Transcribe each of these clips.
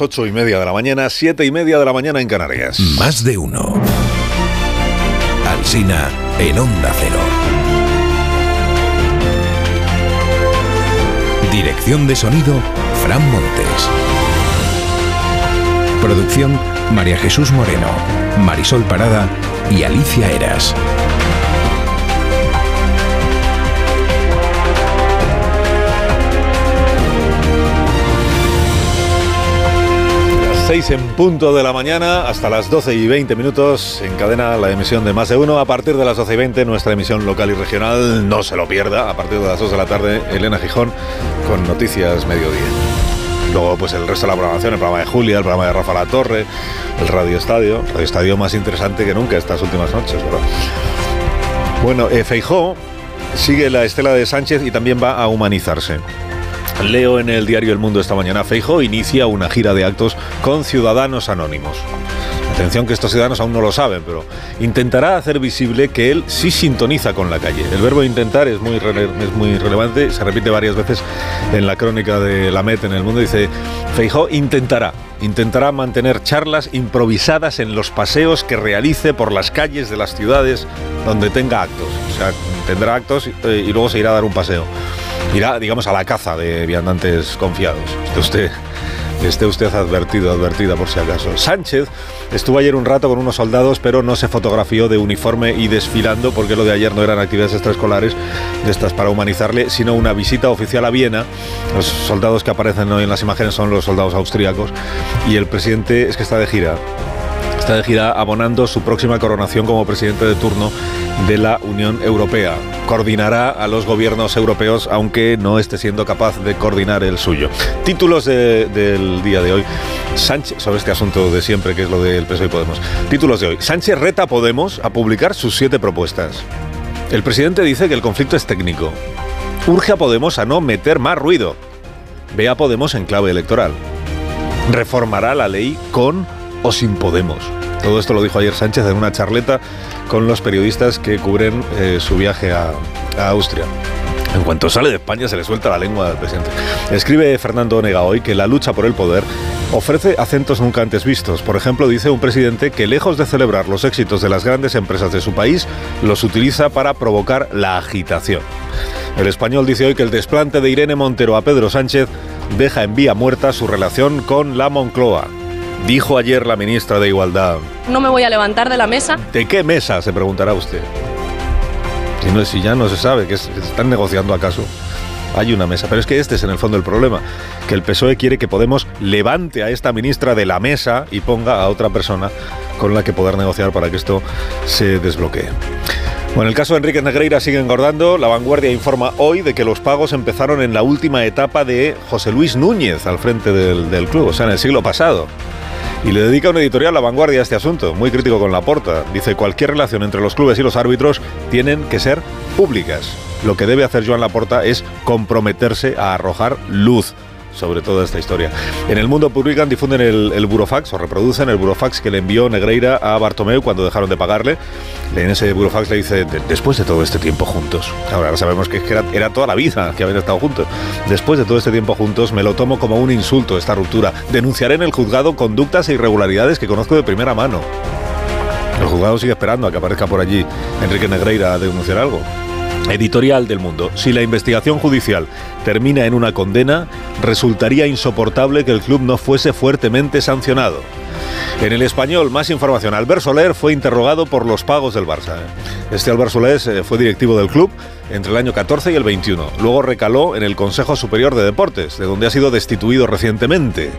Ocho y media de la mañana, siete y media de la mañana en Canarias. Más de uno. Alsina en Onda Cero. Dirección de sonido, Fran Montes. Producción, María Jesús Moreno, Marisol Parada y Alicia Eras. Seis en punto de la mañana hasta las 12 y 20 minutos encadena la emisión de Más de Uno. A partir de las 12 y 20 nuestra emisión local y regional, no se lo pierda. A partir de las 2 de la tarde, Elena Gijón con Noticias Mediodía. Luego, pues el resto de la programación, el programa de Julia, el programa de Rafa La Torre, el Radio Estadio, Radio Estadio más interesante que nunca estas últimas noches. Bueno, eh, Feijó sigue la estela de Sánchez y también va a humanizarse. Leo en el diario El Mundo esta mañana, Feijo inicia una gira de actos con ciudadanos anónimos. Atención que estos ciudadanos aún no lo saben, pero intentará hacer visible que él sí sintoniza con la calle. El verbo intentar es muy, relevante, se repite varias veces en la crónica de la MET en el mundo. Dice, Feijó intentará, intentará mantener charlas improvisadas en los paseos que realice por las calles de las ciudades donde tenga actos. O sea, tendrá actos eh, y luego se irá a dar un paseo irá, digamos, a la caza de viandantes confiados. Esté usted, esté usted advertido, advertida por si acaso. Sánchez estuvo ayer un rato con unos soldados, pero no se fotografió de uniforme y desfilando, porque lo de ayer no eran actividades extraescolares de estas para humanizarle, sino una visita oficial a Viena. Los soldados que aparecen hoy en las imágenes son los soldados austríacos y el presidente es que está de gira está de gira abonando su próxima coronación como presidente de turno de la Unión Europea. Coordinará a los gobiernos europeos, aunque no esté siendo capaz de coordinar el suyo. Títulos del día de hoy. Sánchez, sobre este asunto de siempre, que es lo del PSOE y Podemos. Títulos de hoy. Sánchez reta a Podemos a publicar sus siete propuestas. El presidente dice que el conflicto es técnico. Urge a Podemos a no meter más ruido. Ve a Podemos en clave electoral. Reformará la ley con o sin Podemos. Todo esto lo dijo ayer Sánchez en una charleta con los periodistas que cubren eh, su viaje a, Austria. En cuanto sale de España se le suelta la lengua al presidente. Escribe Fernando Onega hoy que la lucha por el poder ofrece acentos nunca antes vistos. Por ejemplo, dice un presidente que lejos de celebrar los éxitos de las grandes empresas de su país, los utiliza para provocar la agitación. El español dice hoy que el desplante de Irene Montero a Pedro Sánchez deja en vía muerta su relación con la Moncloa. Dijo ayer la ministra de Igualdad. No me voy a levantar de la mesa. ¿De qué mesa? Se preguntará usted. Si, no, si ya no se sabe, que están negociando acaso. Hay una mesa, pero es que este es en el fondo el problema, que el PSOE quiere que Podemos levante a esta ministra de la mesa y ponga a otra persona con la que poder negociar para que esto se desbloquee. Bueno, el caso de Enrique Negreira sigue engordando. La vanguardia informa hoy de que los pagos empezaron en la última etapa de José Luis Núñez al frente del, del club, o sea, en el siglo pasado. Y le dedica un editorial a vanguardia a este asunto, muy crítico con la porta. Dice, cualquier relación entre los clubes y los árbitros tienen que ser públicas. Lo que debe hacer Joan Laporta es comprometerse a arrojar luz sobre toda esta historia. En el mundo publican, difunden el, burofax o reproducen el burofax que le envió Negreira a Bartomeu cuando dejaron de pagarle. En ese burofax le dice, después de todo este tiempo juntos, ahora sabemos que era, era toda la vida que habían estado juntos, después de todo este tiempo juntos me lo tomo como un insulto esta ruptura. Denunciaré en el juzgado conductas e irregularidades que conozco de primera mano. El juzgado sigue esperando a que aparezca por allí Enrique Negreira a denunciar algo. Editorial del Mundo. Si la investigación judicial termina en una condena, resultaría insoportable que el club no fuese fuertemente sancionado. En el español, más información. Albert Soler fue interrogado por los pagos del Barça. ¿eh? Este Albert Soler eh, fue directivo del club entre el año 14 y el 21. Luego recaló en el Consejo Superior de Deportes, de donde ha sido destituido recientemente.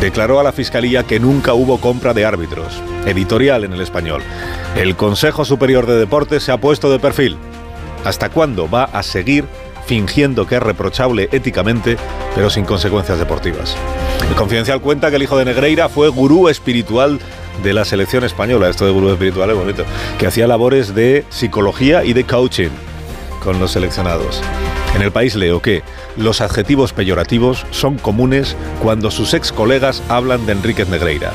Declaró a la Fiscalía que nunca hubo compra de árbitros. Editorial en el español. El Consejo Superior de Deportes se ha puesto de perfil. ¿Hasta cuándo va a seguir fingiendo que es reprochable éticamente, pero sin consecuencias deportivas? El Confidencial cuenta que el hijo de Negreira fue gurú espiritual de la selección española, esto de gurú espiritual es bonito, que hacía labores de psicología y de coaching con los seleccionados. En el país leo que los adjetivos peyorativos son comunes cuando sus ex colegas hablan de Enríquez Negreira.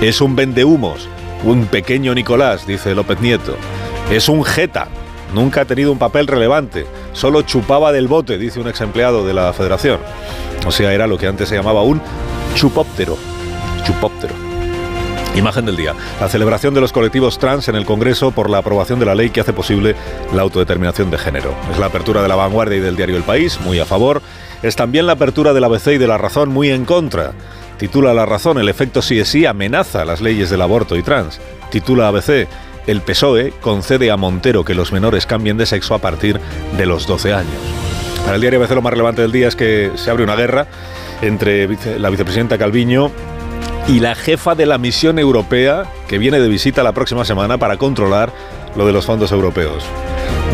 Es un vendehumos, un pequeño Nicolás, dice López Nieto. Es un jeta, Nunca ha tenido un papel relevante, solo chupaba del bote, dice un ex empleado de la federación. O sea, era lo que antes se llamaba un chupóptero. chupóptero. Imagen del día. La celebración de los colectivos trans en el Congreso por la aprobación de la ley que hace posible la autodeterminación de género. Es la apertura de la vanguardia y del diario El País, muy a favor. Es también la apertura de la ABC y de la Razón, muy en contra. Titula La Razón, el efecto sí es sí amenaza las leyes del aborto y trans. Titula ABC, el PSOE concede a Montero que los menores cambien de sexo a partir de los 12 años. Para el diario ABC lo más relevante del día es que se abre una guerra entre la vicepresidenta Calviño y la jefa de la misión europea que viene de visita la próxima semana para controlar lo de los fondos europeos.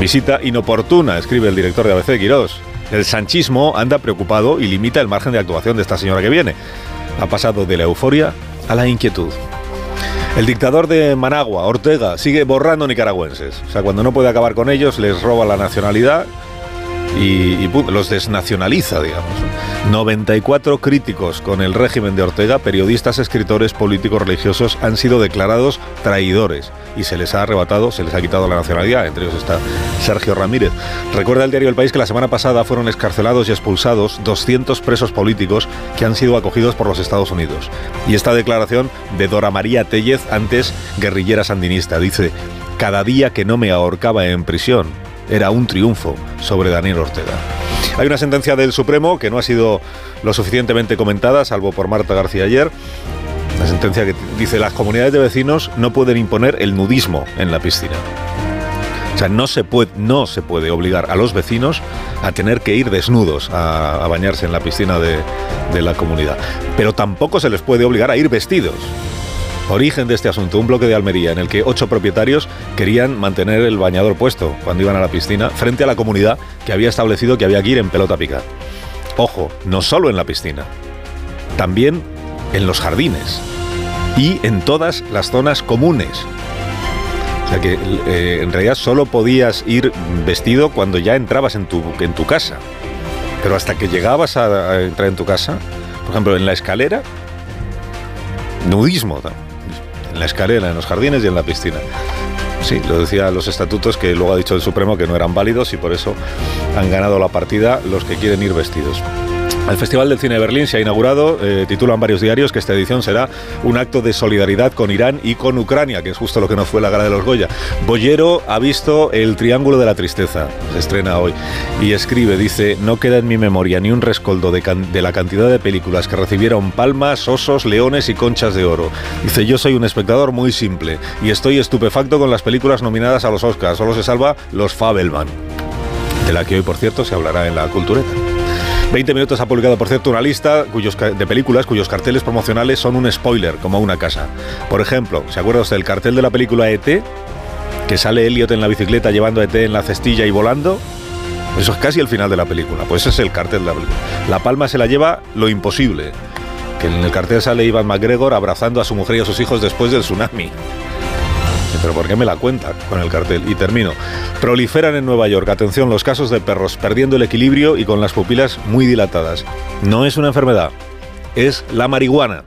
Visita inoportuna, escribe el director de ABC, Quirós. El sanchismo anda preocupado y limita el margen de actuación de esta señora que viene. Ha pasado de la euforia a la inquietud. El dictador de Managua, Ortega, sigue borrando nicaragüenses. O sea, cuando no puede acabar con ellos, les roba la nacionalidad y, los desnacionaliza, digamos. 94 críticos con el régimen de Ortega, periodistas, escritores, políticos, religiosos, han sido declarados traidores y se les ha arrebatado, se les ha quitado la nacionalidad, entre ellos está Sergio Ramírez. Recuerda el diario El País que la semana pasada fueron escarcelados y expulsados 200 presos políticos que han sido acogidos por los Estados Unidos. Y esta declaración de Dora María Tellez, antes guerrillera sandinista, dice, cada día que no me ahorcaba en prisión, era un triunfo sobre Daniel Ortega. Hay una sentencia del Supremo que no ha sido lo suficientemente comentada, salvo por Marta García ayer. La sentencia que dice las comunidades de vecinos no pueden imponer el nudismo en la piscina. O sea, no se puede, no se puede obligar a los vecinos a tener que ir desnudos a, bañarse en la piscina de, de la comunidad. Pero tampoco se les puede obligar a ir vestidos. Origen de este asunto, un bloque de Almería en el que ocho propietarios querían mantener el bañador puesto cuando iban a la piscina frente a la comunidad que había establecido que había que ir en pelota pica. Ojo, no solo en la piscina, también en los jardines y en todas las zonas comunes. O sea que eh, en realidad solo podías ir vestido cuando ya entrabas en tu, en tu casa. Pero hasta que llegabas a, entrar en tu casa, por ejemplo, en la escalera, nudismo en la escalera, en los jardines y en la piscina. Sí, lo decía los estatutos que luego ha dicho el Supremo que no eran válidos y por eso han ganado la partida los que quieren ir vestidos. El Festival del Cine de Berlín se ha inaugurado, eh, titulan varios diarios que esta edición será un acto de solidaridad con Irán y con Ucrania, que es justo lo que no fue la gala de los Goya. Bollero ha visto El Triángulo de la Tristeza, se estrena hoy, y escribe, dice, no queda en mi memoria ni un rescoldo de, de la cantidad de películas que recibieron palmas, osos, leones y conchas de oro. Dice, yo soy un espectador muy simple y estoy estupefacto con las películas nominadas a los Oscars, solo se salva Los Fabelman, de la que hoy, por cierto, se hablará en la cultureta. 20 Minutos ha publicado, por cierto, una lista de películas cuyos carteles promocionales son un spoiler, como una casa. Por ejemplo, ¿se acuerda usted del cartel de la película ET? Que sale Elliot en la bicicleta llevando a ET en la cestilla y volando. Eso es casi el final de la película. Pues ese es el cartel de la película. La palma se la lleva lo imposible. Que en el cartel sale Ivan McGregor abrazando a su mujer y a sus hijos después del tsunami. Pero ¿por qué me la cuenta con el cartel? Y termino. Proliferan en Nueva York, atención, los casos de perros perdiendo el equilibrio y con las pupilas muy dilatadas. No es una enfermedad, es la marihuana.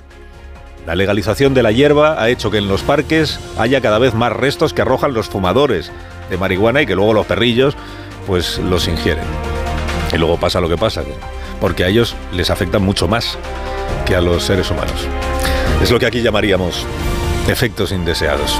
La legalización de la hierba ha hecho que en los parques haya cada vez más restos que arrojan los fumadores de marihuana y que luego los perrillos pues los ingieren. Y luego pasa lo que pasa, porque a ellos les afecta mucho más que a los seres humanos. Es lo que aquí llamaríamos efectos indeseados.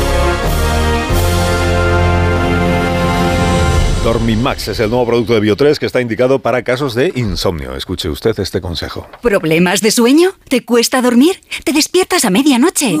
Dormimax es el nuevo producto de Bio3 que está indicado para casos de insomnio. Escuche usted este consejo. ¿Problemas de sueño? ¿Te cuesta dormir? ¿Te despiertas a medianoche?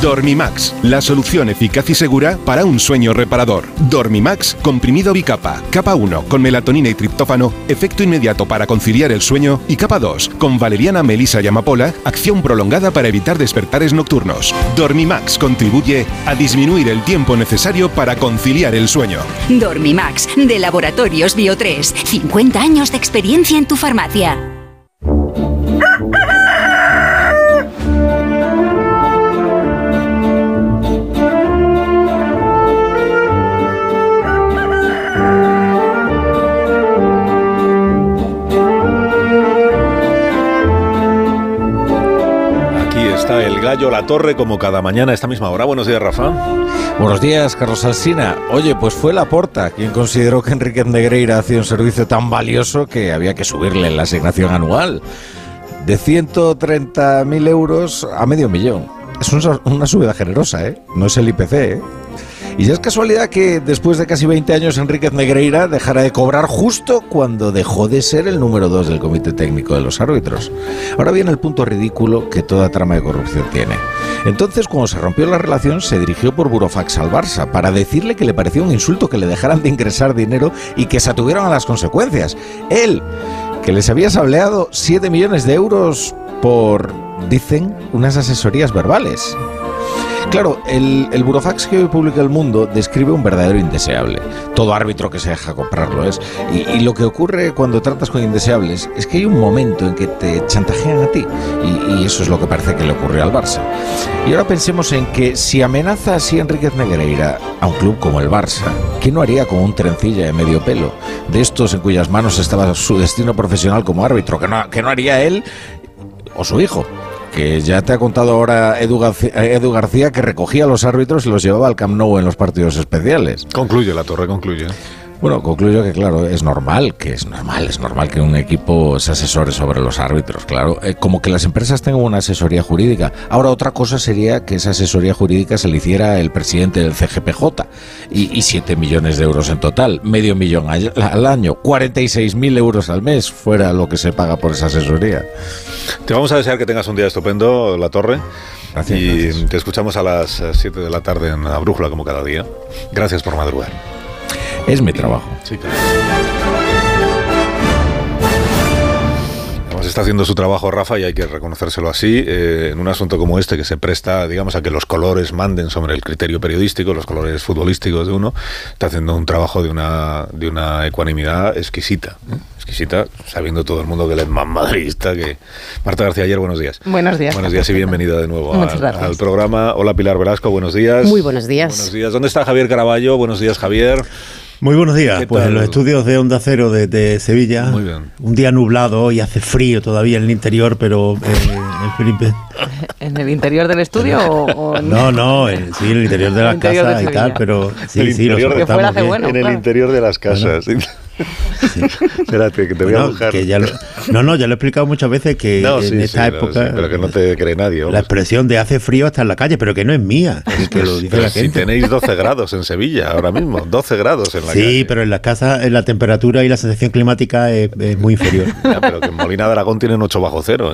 Dormimax, la solución eficaz y segura para un sueño reparador. Dormimax, comprimido bicapa, capa 1 con melatonina y triptófano, efecto inmediato para conciliar el sueño y capa 2 con valeriana, melisa y amapola, acción prolongada para evitar despertares nocturnos. Dormimax contribuye a disminuir el tiempo necesario para conciliar el sueño. Dormimax Max, de Laboratorios Bio3. 50 años de experiencia en tu farmacia. La Torre como cada mañana a esta misma hora. Buenos días, Rafa. Buenos días, Carlos Alsina. Oye, pues fue Laporta quien consideró que Enrique Negreira hacía un servicio tan valioso que había que subirle la asignación anual de 130.000 euros a medio millón. Es una subida generosa, ¿eh? No es el IPC, ¿eh? Y ya es casualidad que después de casi 20 años Enríquez Negreira dejara de cobrar justo cuando dejó de ser el número 2 del Comité Técnico de los Árbitros. Ahora viene el punto ridículo que toda trama de corrupción tiene. Entonces, cuando se rompió la relación, se dirigió por Burofax al Barça para decirle que le parecía un insulto que le dejaran de ingresar dinero y que se atuvieran a las consecuencias. Él, que les había sableado 7 millones de euros por, dicen, unas asesorías verbales. Claro, el, el burofax que hoy publica El Mundo describe un verdadero indeseable. Todo árbitro que se deja comprarlo es. Y, lo que ocurre cuando tratas con indeseables es que hay un momento en que te chantajean a ti. Y, eso es lo que parece que le ocurrió al Barça. Y ahora pensemos en que si amenaza así Enríquez Negreira a un club como el Barça, ¿qué no haría con un trencilla de medio pelo? De estos en cuyas manos estaba su destino profesional como árbitro, que no, que no haría él o su hijo que ya te ha contado ahora Edu García, Edu García, que recogía a los árbitros y los llevaba al Camp Nou en los partidos especiales. Concluye la torre, concluye. Bueno, concluyo que claro, es normal, que es normal, es normal que un equipo se asesore sobre los árbitros, claro, eh, como que las empresas tengan una asesoría jurídica. Ahora otra cosa sería que esa asesoría jurídica se le hiciera el presidente del CGPJ y, y 7 millones de euros en total, medio millón al, al año, 46 mil euros al mes fuera lo que se paga por esa asesoría. Te vamos a desear que tengas un día estupendo, La Torre. Gracias, y gracias. te escuchamos a las 7 de la tarde en la brújula, como cada día. Gracias por madrugar. Es mi trabajo. Sí, claro. Además, está haciendo su trabajo Rafa y hay que reconocérselo así eh, en un asunto como este que se presta, digamos, a que los colores manden sobre el criterio periodístico, los colores futbolísticos de uno. Está haciendo un trabajo de una, de una ecuanimidad exquisita. ¿eh? Exquisita, sabiendo todo el mundo que él es más madridista que... Marta García, ayer, buenos días. Buenos días. Buenos días y bienvenida de nuevo al programa. Hola Pilar Velasco, buenos días. Muy buenos días. Buenos días. ¿Dónde está Javier Caraballo? Buenos días, Javier. Muy buenos días. ¿Qué Pues tal? en los estudios de Onda Cero de, de Sevilla. Muy bien. Un día nublado, hoy hace frío todavía en el interior, pero eh, Felipe. ¿En el interior del estudio o, o en- No, no, en- sí, en el interior de El la interior casa de y tal, pero sí, El sí, lo interior de- Que fuera soportamos hace bien. bueno. en el claro. interior de las casas. Espérate, que te voy a Bueno, buscar. que ya lo- no, no, ya lo he explicado muchas veces que No, en sí, esta sí, época sí, pero que no te cree nadie. la expresión de hace frío hasta en la calle, pero que no es mía, es que lo dice Pero la si tenéis 12 grados en Sevilla ahora mismo, 12 grados en la Sí, calle. pero en las casas en la temperatura y la sensación climática es, es muy inferior. Ya, pero que en Molina de Aragón tienen 8 bajo cero,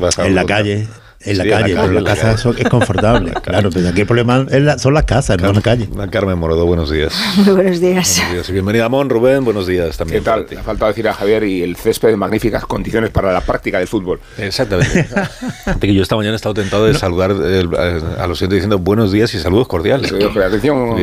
bajar en la calle, en la Sí, calle, pero en la casa calle. eso es confortable. claro, pero aquí el problema es la- son las casas, no la calle. Carmen Morodo, buenos días. Muy buenos días. Buenos días y bienvenida, Mon Rubén, buenos días también. ¿Qué tal? Ha faltado decir a Javier y el césped en magníficas condiciones para la práctica del fútbol. Exactamente. Que yo esta mañana he estado tentado de saludar eh, a los oyentes diciendo buenos días y saludos cordiales. Atención.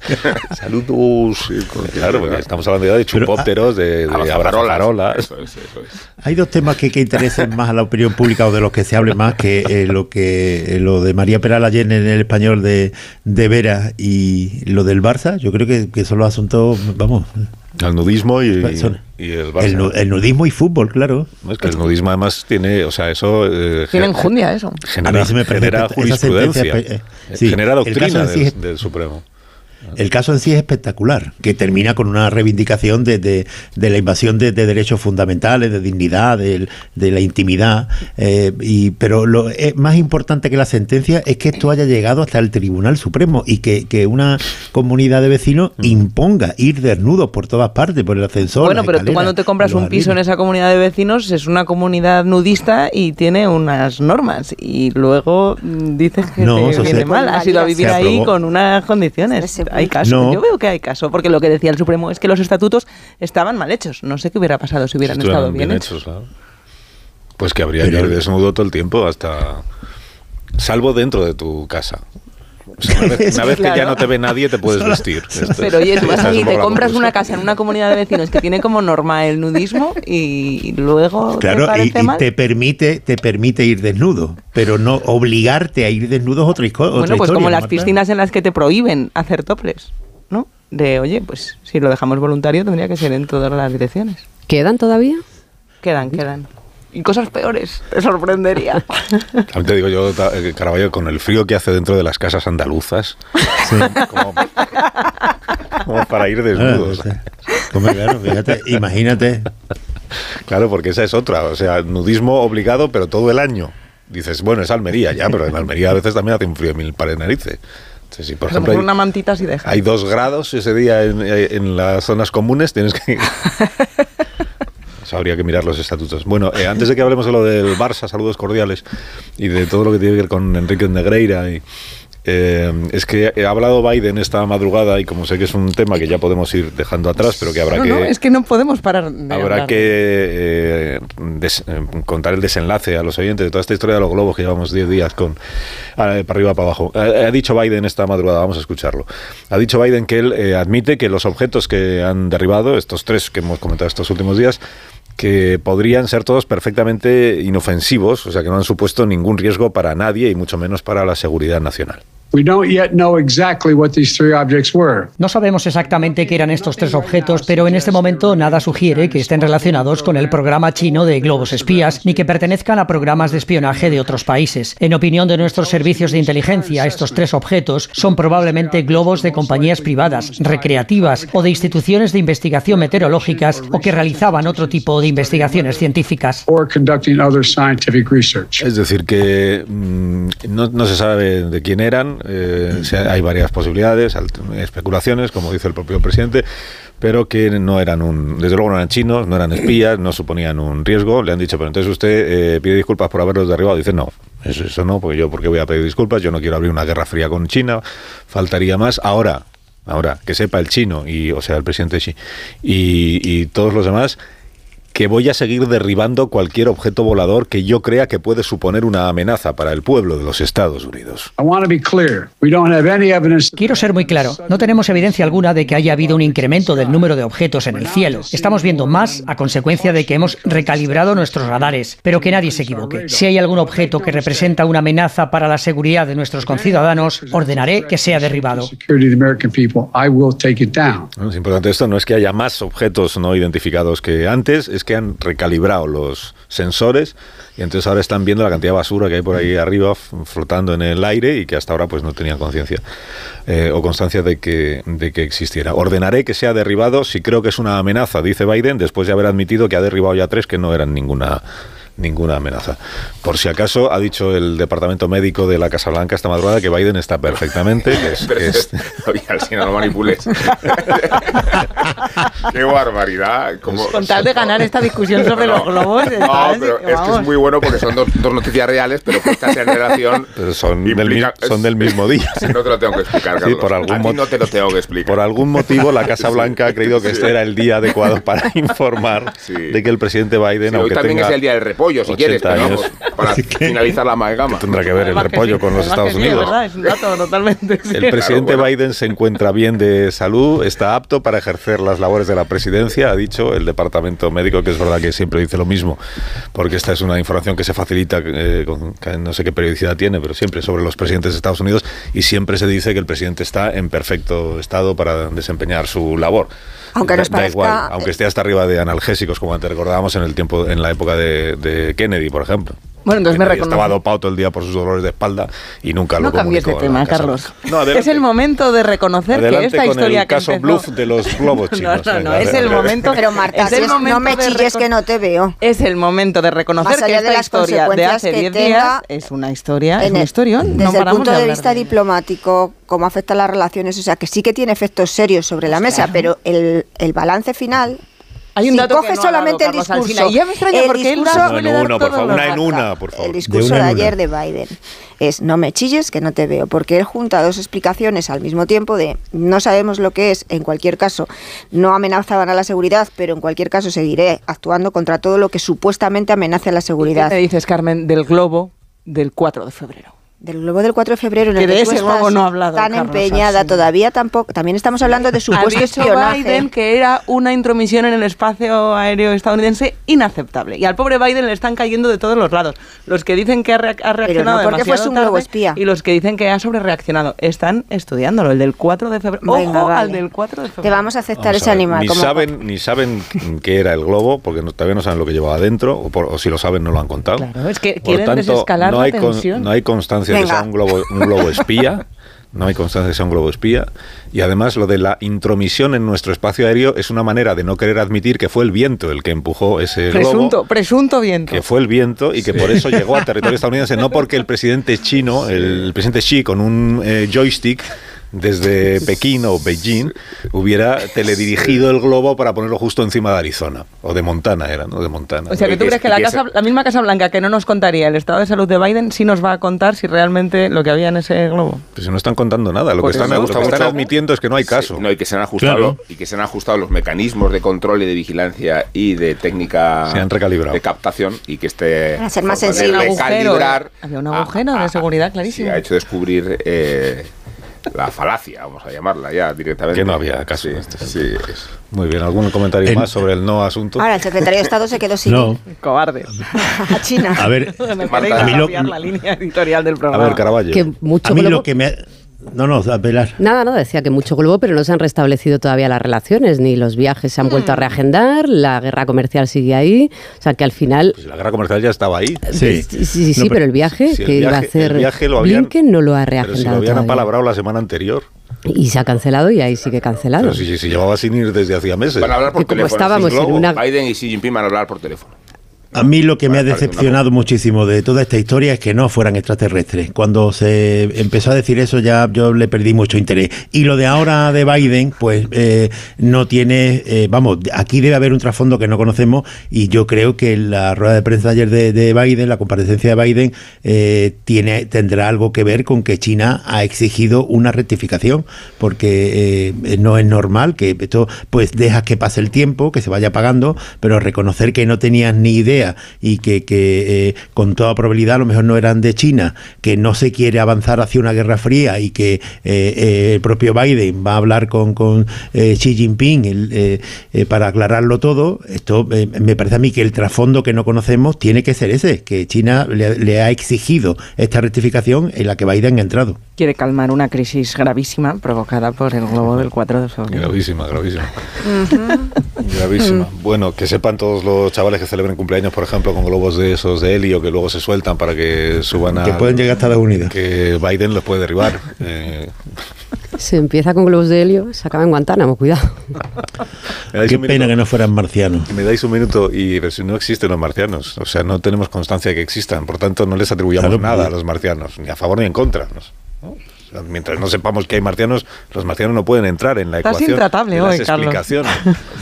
Eh, Saludos. Claro, porque estamos hablando ya de chupópteros, de, de abrazafarolas. abrazafarolas. Eso es, eso es. Hay dos temas que, que interesen más a la opinión pública o de los que se hable más que eh, lo que eh, lo de María Peral ayer en el español de, de Vera y lo del Barça. Yo creo que, que son los asuntos, vamos, El nudismo y, el Barça. el, nu- el nudismo y fútbol, claro. No, es que el nudismo además tiene, o sea, eso eh, Tiene enjundia eso. genera, A mí se me parece genera jurisprudencia, eh, sí, genera el doctrina caso en sí del, es- del Supremo. El caso en sí es espectacular, que termina con una reivindicación de, de- de la invasión de, de derechos fundamentales, de dignidad, de, de la intimidad. eh, y, pero lo eh, más importante que la sentencia es que esto haya llegado hasta el Tribunal Supremo y que, que una comunidad de vecinos Mm. imponga ir desnudos por todas partes, por el ascensor. Bueno, pero tú cuando te compras un piso en esa comunidad de vecinos es una comunidad nudista y tiene unas normas y luego mm, dices que No, te viene mal, has ido a vivir ahí con unas condiciones. Hay caso, No. yo veo que hay caso, porque lo que decía el Supremo es que los estatutos estaban mal hechos. No sé qué hubiera pasado si hubieran Si estado estuvieran bien, hechos. claro. Pues que habría Pero- que ir desnudo todo el tiempo hasta... Salvo dentro de tu casa. O sea, una vez, una vez que ya no te ve nadie, te puedes vestir. Esto Pero es- oye, tú vas un te compras una casa en una comunidad de vecinos que tiene como norma el nudismo y luego te Claro, y, y te permite te permite ir desnudo, pero no obligarte a ir desnudo es otra, otra Bueno, pues historia. como las piscinas en las que te prohíben hacer toples, ¿no? De, oye, pues si lo dejamos voluntario tendría que ser en todas las direcciones. ¿Quedan todavía? Quedan, quedan. Y cosas peores. Te sorprendería. También te digo yo, eh, Caraballo, con el frío que hace dentro de las casas andaluzas, como, como para ir desnudos. Ah, claro, fíjate, imagínate. Claro, porque esa es otra. O sea, nudismo obligado, pero todo el año. Dices, bueno, es Almería ya, pero en Almería a veces también hace un frío de mil pares de narices. Entonces, si por ejemplo hay, una mantita si deja. hay dos grados ese día en, en las zonas comunes, tienes que... Eso habría que mirar los estatutos. Bueno, eh, antes de que hablemos de lo del Barça, saludos cordiales, y de todo lo que tiene que ver con Enrique Negreira y, eh, es que ha hablado Biden esta madrugada y como sé que es un tema que ya podemos ir dejando atrás, pero que habrá no, que... no, es que no podemos parar de Habrá hablar. que eh, des- eh, contar el desenlace a los oyentes de toda esta historia de los globos que llevamos 10 días con ah, para arriba para abajo. Ha, ha dicho Biden esta madrugada, vamos a escucharlo. Ha dicho Biden que él admite que los objetos que han derribado, estos tres que hemos comentado estos últimos días, que podrían ser todos perfectamente inofensivos, o sea que no han supuesto ningún riesgo para nadie y mucho menos para la seguridad nacional. We don't yet know exactly what these three objects were. No sabemos exactamente qué eran estos tres objetos, pero en este momento nada sugiere que estén relacionados con el programa chino de globos espías, ni que pertenezcan a programas de espionaje de otros países. En opinión de nuestros servicios de inteligencia, estos tres objetos son probablemente globos de compañías privadas, recreativas o de instituciones de investigación meteorológicas o que realizaban otro tipo de investigaciones científicas. or conducting other scientific research. Es decir, que mm, no, no se sabe de quién eran, eh, hay varias posibilidades, especulaciones, como dice el propio presidente, pero que no eran un, desde luego no eran chinos, no eran espías, no suponían un riesgo. Le han dicho, pero entonces usted eh, pide disculpas por haberlos derribado. Dice, no, eso, eso no, porque yo, porque voy a pedir disculpas? Yo no quiero abrir una guerra fría con China, faltaría más. Ahora, ahora, que sepa el chino, y, o sea, el presidente Xi, y todos los demás, que voy a seguir derribando cualquier objeto volador que yo crea que puede suponer una amenaza para el pueblo de los Estados Unidos. I want to be clear. We don't have any evidence. Quiero ser muy claro, no tenemos evidencia alguna de que haya habido un incremento del número de objetos en el cielo. Estamos viendo más a consecuencia de que hemos recalibrado nuestros radares, pero que nadie se equivoque. Si hay algún objeto que representa una amenaza para la seguridad de nuestros conciudadanos, ordenaré que sea derribado. Security of the American people. I will take it down. ¿no? Es importante esto, no es que haya más objetos no identificados que antes, es que han recalibrado los sensores y entonces ahora están viendo la cantidad de basura que hay por ahí arriba flotando en el aire y que hasta ahora pues no tenían conciencia eh, o constancia de que, de que existiera. Ordenaré que sea derribado si creo que es una amenaza, dice Biden, después de haber admitido que ha derribado ya tres que no eran ninguna ninguna amenaza. Por si acaso, ha dicho el departamento médico de la Casa Blanca esta madrugada que Biden está perfectamente, que es- Pero que es- Oye, si no lo manipules. Qué barbaridad. Como, Con tal de ganar esta discusión sobre los globos. No, pero es que es muy bueno porque son dos, dos noticias reales, pero puestas en relación. pero son, del, implica- son del mismo día. Sí, no te lo tengo que explicar, Sí, Carlos. por algún A no te lo tengo que explicar. Por algún motivo, la Casa Blanca ha creído que este era el día adecuado para informar Sí. de que el presidente Biden, Sí, hoy aunque también tenga es el día del repollo, si 80 quieres, años, para finalizar la amalgama. tendrá que ver el repollo sí, con los Estados sí, Unidos. verdad, es un dato totalmente. sí. El presidente Claro, bueno. Biden se encuentra bien de salud, está apto para ejercer las labores de la presidencia, ha dicho el departamento médico, que es verdad que siempre dice lo mismo, porque esta es una información que se facilita, eh, con, no sé qué periodicidad tiene, pero siempre sobre los presidentes de Estados Unidos y siempre se dice que el presidente está en perfecto estado para desempeñar su labor. Aunque da, nos da parezca- igual, aunque esté hasta arriba de analgésicos, como antes recordábamos en el tiempo, en la época de, de Kennedy, por ejemplo. Bueno, entonces me reconoce- estaba dopado todo el día por sus dolores de espalda y nunca lo No cambies de tema, Casa Carlos. No, adelante. es el momento de reconocer Adelante que esta con historia el que caso empezó- bluff de los globos No, chinos. no, no, Venga, es el momento. Pero Marta, es el es- momento no me de chilles que no te veo. Es el momento de reconocer Más allá que de esta las historia de consecuencias hace que 10 tenga, días es una historia, es En un el- historión. Desde no el punto de hablar vista ello. diplomático, cómo afecta las relaciones, o sea, que sí que tiene efectos serios sobre la mesa, pero el, el balance final. Hay un si dato que no solamente el discurso, Alsina, y ya me extraña el porque él discurso- da- No, suele en dar una, por todos favor, los una en datos. una, por favor. El discurso de, ayer de Biden es no me chilles que no te veo, porque él junta dos explicaciones al mismo tiempo de no sabemos lo que es, en cualquier caso no amenazaban a la seguridad, pero en cualquier caso seguiré actuando contra todo lo que supuestamente amenace a la ¿Qué seguridad. me dices, Carmen, del globo del 4 de febrero? Del globo del 4 de febrero en Que el de que tú ese globo estás no ha hablado tan Carlos empeñada Alsina. todavía tampoco. También estamos hablando de Ha supuesto dicho espionaje. Biden que era una intromisión en el espacio aéreo estadounidense inaceptable. Y al pobre Biden le están cayendo de todos los lados. Los que dicen que ha, rea- ha reaccionado no porque demasiado fuese un tarde globo espía. y los que dicen que ha sobrereaccionado. Están estudiándolo, el del 4 de febrero. Venga, Ojo al vale. del 4 de febrero. Te vamos a aceptar Vamos ese a ver, animal. Ni como- saben, ni saben qué era el globo, porque no- todavía no saben lo que llevaba adentro, o, por- o si lo saben no lo han contado. Claro, es que Por quieren tanto, desescalar no la hay, con- tensión. no hay constancia de que Venga. sea un globo, un globo espía. No hay constancia de que sea un globo espía. Y además lo de la intromisión en nuestro espacio aéreo es una manera de no querer admitir que fue el viento el que empujó ese Presunto, globo. presunto viento. Que fue el viento y que por eso llegó a territorio estadounidense, no porque el presidente chino, el, el presidente Xi, con un eh, joystick desde Pekín o Beijing, hubiera teledirigido el globo para ponerlo justo encima de Arizona. O de Montana era, ¿no? De Montana. O sea, que tú crees que la, que casa, la misma Casa Blanca que no nos contaría el estado de salud de Biden sí nos va a contar si realmente lo que había en ese globo. Pues si no están contando nada, lo que están, lo que están admitiendo es que no hay caso. Sí, no, y que se han ajustado Claro. y que se han ajustado los mecanismos de control y de vigilancia y de técnica Se han recalibrado. de captación y que este Para ser más sensible. Un agujero, recalibrar había un agujero de seguridad sí, clarísimo. ha hecho descubrir eh, la falacia, vamos a llamarla ya directamente. Que no había caso Sí, este sí, Muy bien, ¿algún comentario En- más sobre el no asunto? Ahora, el secretario de Estado se quedó sin No, Cobardes. a China. a ver, Marta, queréis a mí lo- la línea editorial del A programa. ver, Caraballo. Que mucho a mí lo que me... No, no, a velar. Nada, no, decía que mucho globo, pero no se han restablecido todavía las relaciones, ni los viajes se han vuelto a reagendar, la guerra comercial sigue ahí, o sea que al final... Pues la guerra comercial ya estaba ahí. Sí, Sí, sí, sí, No, pero el viaje Si el que iba a viaje- hacer el viaje lo habían- Blinken no lo ha Pero si lo reagendado habían todavía. apalabrado la semana anterior. Y se ha cancelado y ahí sigue cancelado. Pero si, si llevaba sin ir desde hacía meses. Van a hablar por Que como teléfono. estábamos en una- Biden y Xi Jinping van a hablar por teléfono. A mí lo que me ha decepcionado muchísimo de toda esta historia es que no fueran extraterrestres. Cuando se empezó a decir eso ya yo le perdí mucho interés. Y lo de ahora de Biden, pues eh, no tiene, eh, vamos, aquí debe haber un trasfondo que no conocemos y yo creo que la rueda de prensa ayer de, de Biden, la comparecencia de Biden, eh, tiene, tendrá algo que ver con que China ha exigido una rectificación porque eh, no es normal que esto pues dejas que pase el tiempo, que se vaya pagando, pero reconocer que no tenías ni idea y que, que, eh, con toda probabilidad a lo mejor no eran de China, que no se quiere avanzar hacia una guerra fría y que eh, eh, el propio Biden va a hablar con, con eh, Xi Jinping el, eh, eh, para aclararlo todo, esto eh, me parece a mí que el trasfondo que no conocemos tiene que ser ese, que China le, le ha exigido esta rectificación en la que Biden ha entrado. Quiere calmar una crisis gravísima provocada por el globo del 4 de febrero. Gravísima, gravísima. Gravísima. Bueno, que sepan todos los chavales que celebren cumpleaños, por ejemplo, con globos de esos de helio que luego se sueltan para que suban a. Que pueden llegar a Estados Unidos. Que Biden los puede derribar. Eh, Se empieza con globos de helio, se acaba en Guantánamo, cuidado. ¿me dais Qué un pena minuto? que no fueran marcianos. Me dais un minuto y pero si no existen los marcianos, o sea, no tenemos constancia de que existan, por tanto no les atribuyamos Claro, nada a pues- los marcianos, ni a favor ni en contra. ¿no? Mientras no sepamos que hay marcianos, los marcianos no pueden entrar en la Estás ecuación intratable hoy, las Carlos. explicaciones.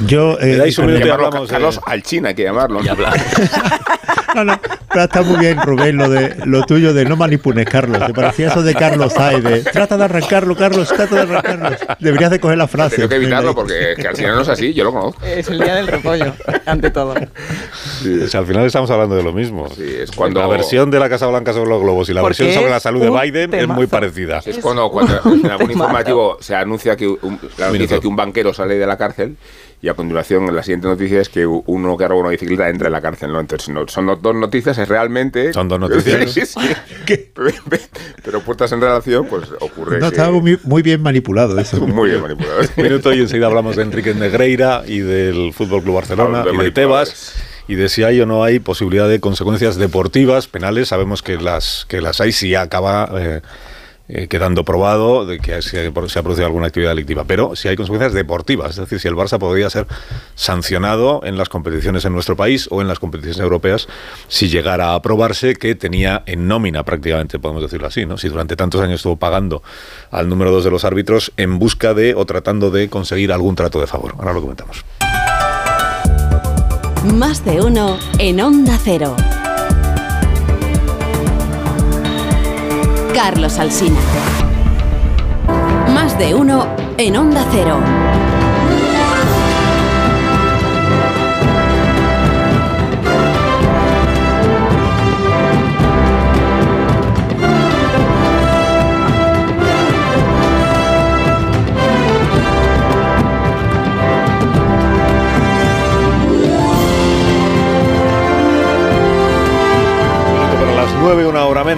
Yo, Me eh, dais un minuto y hablamos Carlos al China, hay que llamarlo. No, no, pero está muy bien, Rubén, lo de lo tuyo de no manipules, Carlos. Te parecía eso de Carlos Saez, de trata de arrancarlo, Carlos, trata de arrancarlo. Deberías de coger la frase. Tengo que evitarlo porque es que al China no es así, yo lo conozco. Es el día del repollo, ante todo. O sea, al final estamos hablando de lo mismo. Sí, es cuando- La versión de la Casa Blanca sobre los globos y la Porque versión sobre la salud de Biden es muy parecida. Es cuando, cuando en algún Temazo. informativo se anuncia que un, la noticia que un banquero sale de la cárcel y a continuación la siguiente noticia es que uno que roba una bicicleta entra en la cárcel. ¿no? Entonces no, son dos noticias, es realmente... Son dos noticias. Sí, sí. ¿Qué? Pero puestas en relación, pues ocurre No, que- estaba muy, muy bien manipulado eso. muy bien manipulado. Un minuto y enseguida hablamos de Enrique Negreira y del Fútbol Club Barcelona de y de. Tebas y de si hay o no hay posibilidad de consecuencias deportivas, penales. Sabemos que las que las hay si acaba eh, eh, quedando probado de que se, ha producido alguna actividad delictiva, pero si hay consecuencias deportivas, es decir, si el Barça podría ser sancionado en las competiciones en nuestro país o en las competiciones europeas si llegara a aprobarse que tenía en nómina prácticamente, podemos decirlo así, ¿no? Si durante tantos años estuvo pagando al número dos de los árbitros en busca de o tratando de conseguir algún trato de favor. Ahora lo comentamos. Más de uno en Onda Cero. Carlos Alsina. Más de uno en Onda Cero.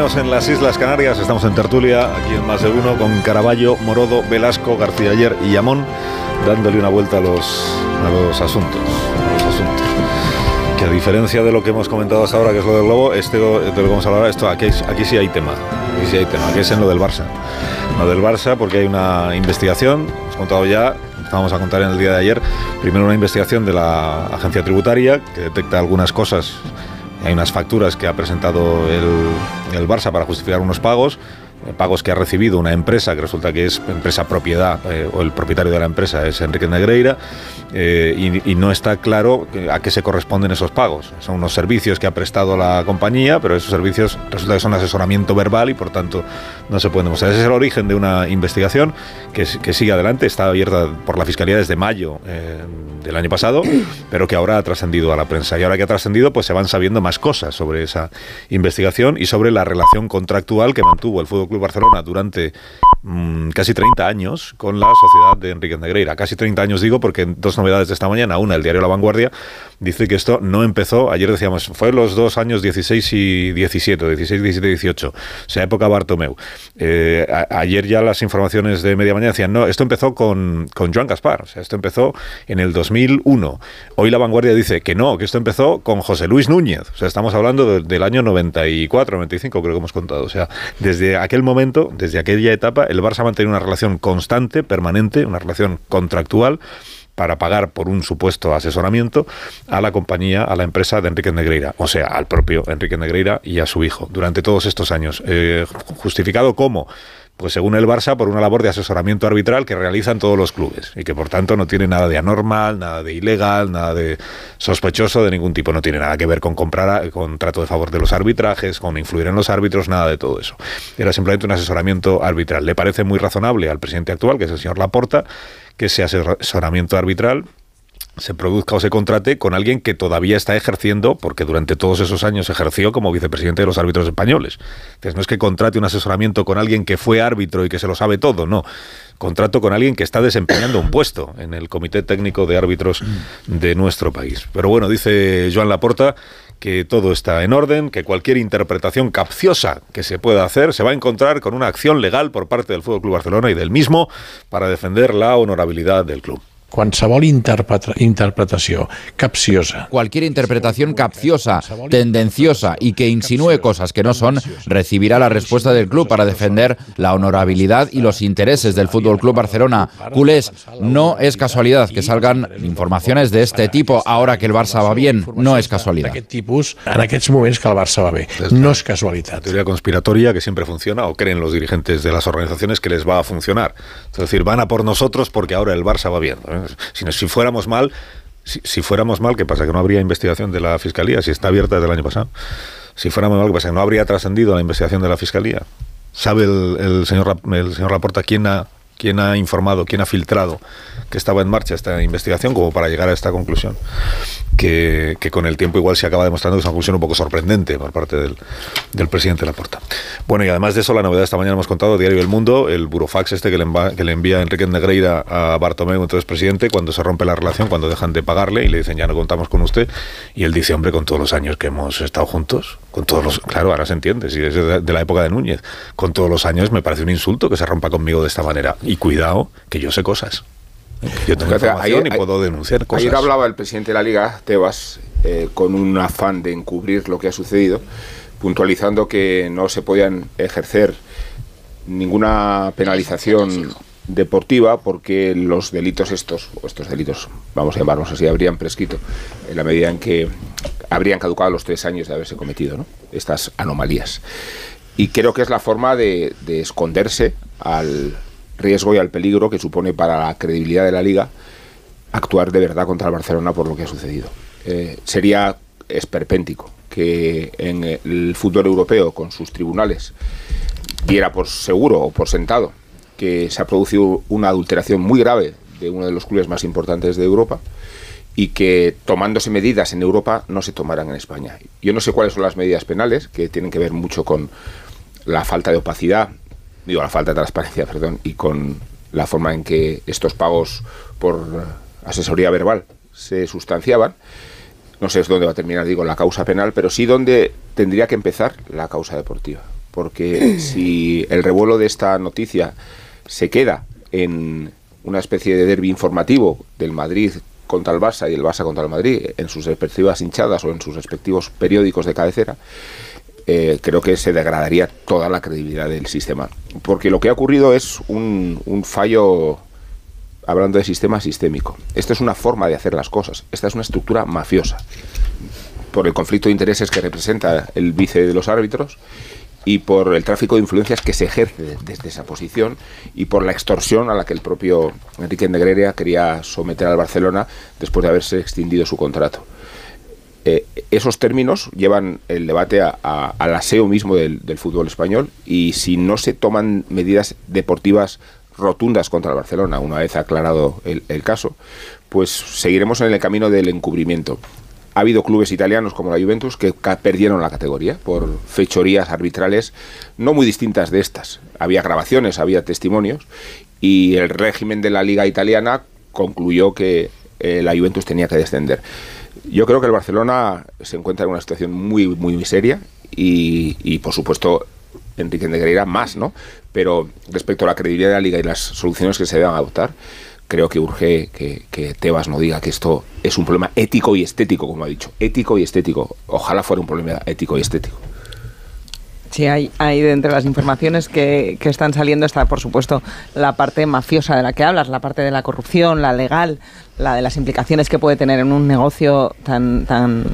Estamos en las Islas Canarias, estamos en Tertulia, aquí en Más de Uno, con Caraballo, Morodo, Velasco, García Ayer y Amón, dándole una vuelta a los, a los asuntos. A los asuntos. Que a diferencia de lo que hemos comentado hasta ahora, que es lo del globo, este, de lo que vamos a hablar, esto, aquí, aquí sí hay tema. Aquí sí hay tema, aquí es en lo del Barça. Lo del Barça, porque hay una investigación, hemos contado ya, vamos a contar en el día de ayer, primero una investigación de la agencia tributaria que detecta algunas cosas hay unas facturas que ha presentado el, el Barça para justificar unos pagos pagos que ha recibido una empresa que resulta que es empresa propiedad eh, o el propietario de la empresa es Enrique Negreira eh, y, no está claro a qué se corresponden esos pagos. Son unos servicios que ha prestado la compañía, pero esos servicios resulta que son asesoramiento verbal y por tanto no se pueden demostrar. Ese es el origen de una investigación que, que sigue adelante, está abierta por la Fiscalía desde mayo del año pasado, pero que ahora ha trascendido a la prensa. Y ahora que ha trascendido, pues se van sabiendo más cosas sobre esa investigación y sobre la relación contractual que mantuvo el Fútbol Club Barcelona durante mm, casi 30 años con la sociedad de Enrique Negreira. Casi 30 años digo porque dos novedades de esta mañana. Una, el diario La Vanguardia dice que esto no empezó, ayer decíamos, fue los dos años 16 y 17, 16, 17, 18, o sea, época Bartomeu. Eh, ayer ya las informaciones de media mañana decían, no, esto empezó con, con Joan Gaspar, o sea, esto empezó en el 2001. Hoy La Vanguardia dice que no, que esto empezó con José Luis Núñez, o sea, estamos hablando del año 94, 95, creo que hemos contado, o sea, desde aquel momento, desde aquella etapa, el Barça ha mantenido una relación constante, permanente, una relación contractual para pagar por un supuesto asesoramiento a la compañía, a la empresa de Enrique Negreira, o sea, al propio Enrique Negreira y a su hijo, durante todos estos años. Eh, ¿Justificado cómo? Pues según el Barça, por una labor de asesoramiento arbitral que realizan todos los clubes y que por tanto no tiene nada de anormal, nada de ilegal, nada de sospechoso de ningún tipo. No tiene nada que ver con comprar, con trato de favor de los arbitrajes, con influir en los árbitros, nada de todo eso. Era simplemente un asesoramiento arbitral. Le parece muy razonable al presidente actual, que es el señor Laporta, que ese asesoramiento arbitral se produzca o se contrate con alguien que todavía está ejerciendo, porque durante todos esos años ejerció como vicepresidente de los árbitros españoles. Entonces, no es que contrate un asesoramiento con alguien que fue árbitro y que se lo sabe todo, no. Contrato con alguien que está desempeñando un puesto en el Comité Técnico de Árbitros de nuestro país. Pero bueno, dice Joan Laporta que todo está en orden, que cualquier interpretación capciosa que se pueda hacer se va a encontrar con una acción legal por parte del Fútbol Club Barcelona y del mismo para defender la honorabilidad del club. Qualsevol interpretación capciosa. Cualquier interpretación capciosa, tendenciosa y que insinúe cosas que no son, recibirá la respuesta del club para defender la honorabilidad y los intereses del Fútbol Club Barcelona. Culés, no es casualidad que salgan informaciones de este tipo ahora que el Barça va bien. No es casualidad. tipus en aquests moments que el Barça va bien. No es casualidad. teoría conspiratoria que siempre funciona o creen los dirigentes de las organizaciones que les va a funcionar. Es decir, van a por nosotros porque ahora el Barça va bien. Si, si fuéramos mal, si, fuéramos mal, ¿qué pasa? Que no habría investigación de la Fiscalía, si está abierta desde el año pasado. Si fuéramos mal, ¿qué pasa? Que no habría trascendido la investigación de la Fiscalía. ¿Sabe el, señor, el señor Laporta quién ha, quién ha informado, quién ha filtrado que estaba en marcha esta investigación como para llegar a esta conclusión? Que, con el tiempo igual se acaba demostrando que es una conclusión un poco sorprendente por parte del, del presidente Laporta. Bueno, y además de eso, la novedad esta mañana hemos contado, Diario El Mundo, el burofax este que le, que le envía Enrique Negreira a Bartomeu, entonces presidente, cuando se rompe la relación, cuando dejan de pagarle y le dicen ya no contamos con usted, y él dice, hombre, con todos los años que hemos estado juntos, con todos los, claro, ahora se entiende, si es de la época de Núñez, con todos los años me parece un insulto que se rompa conmigo de esta manera. Y cuidado, que yo sé cosas. Yo tengo información y puedo denunciar cosas. Ayer hablaba el presidente de la Liga, Tebas, eh, con un afán de encubrir lo que ha sucedido, puntualizando que no se podían ejercer ninguna penalización deportiva porque los delitos estos, o estos delitos, vamos a llamarlos así, habrían prescrito en la medida en que habrían caducado los tres años de haberse cometido ¿no? estas anomalías. Y creo que es la forma de esconderse al, riesgo y al peligro que supone para la credibilidad de la liga actuar de verdad contra el Barcelona por lo que ha sucedido. Eh, sería esperpéntico que en el fútbol europeo, con sus tribunales, diera por seguro o por sentado que se ha producido una adulteración muy grave de uno de los clubes más importantes de Europa y que tomándose medidas en Europa no se tomaran en España. Yo no sé cuáles son las medidas penales, que tienen que ver mucho con la falta de opacidad digo, la falta de transparencia, perdón, y con la forma en que estos pagos por asesoría verbal se sustanciaban. No sé dónde va a terminar, digo, la causa penal, pero sí dónde tendría que empezar la causa deportiva. porque si el revuelo de esta noticia se queda en una especie de derby informativo del Madrid contra el Barça y el Barça contra el Madrid en sus respectivas hinchadas o en sus respectivos periódicos de cabecera, eh, creo que se degradaría toda la credibilidad del sistema. Porque lo que ha ocurrido es un, fallo, hablando de sistema sistémico. Esta es una forma de hacer las cosas. Esta es una estructura mafiosa. Por el conflicto de intereses que representa el vice de los árbitros y por el tráfico de influencias que se ejerce desde esa posición y por la extorsión a la que el propio Enrique Negreira quería someter al Barcelona después de haberse extinguido su contrato. Eh, esos términos llevan el debate a- a- al aseo mismo del, fútbol español y si no se toman medidas deportivas rotundas contra el Barcelona, una vez aclarado el, caso, pues seguiremos en el camino del encubrimiento. Ha habido clubes italianos como la Juventus que perdieron la categoría por fechorías arbitrales no muy distintas de estas. Había grabaciones, había testimonios y el régimen de la liga italiana concluyó que eh, la Juventus tenía que descender. Yo creo que el Barcelona se encuentra en una situación muy, muy, muy seria y, y, por supuesto, Enrique Negreira más, ¿no? Pero respecto a la credibilidad de la liga y las soluciones que se deban adoptar, creo que urge que, que Tebas no diga que esto es un problema ético y estético, como ha dicho. Ético y estético. Ojalá fuera un problema ético y estético. Sí, hay, hay de entre las informaciones que, que están saliendo está, por supuesto, la parte mafiosa de la que hablas, la parte de la corrupción, la legal, la de las implicaciones que puede tener en un negocio tan, tan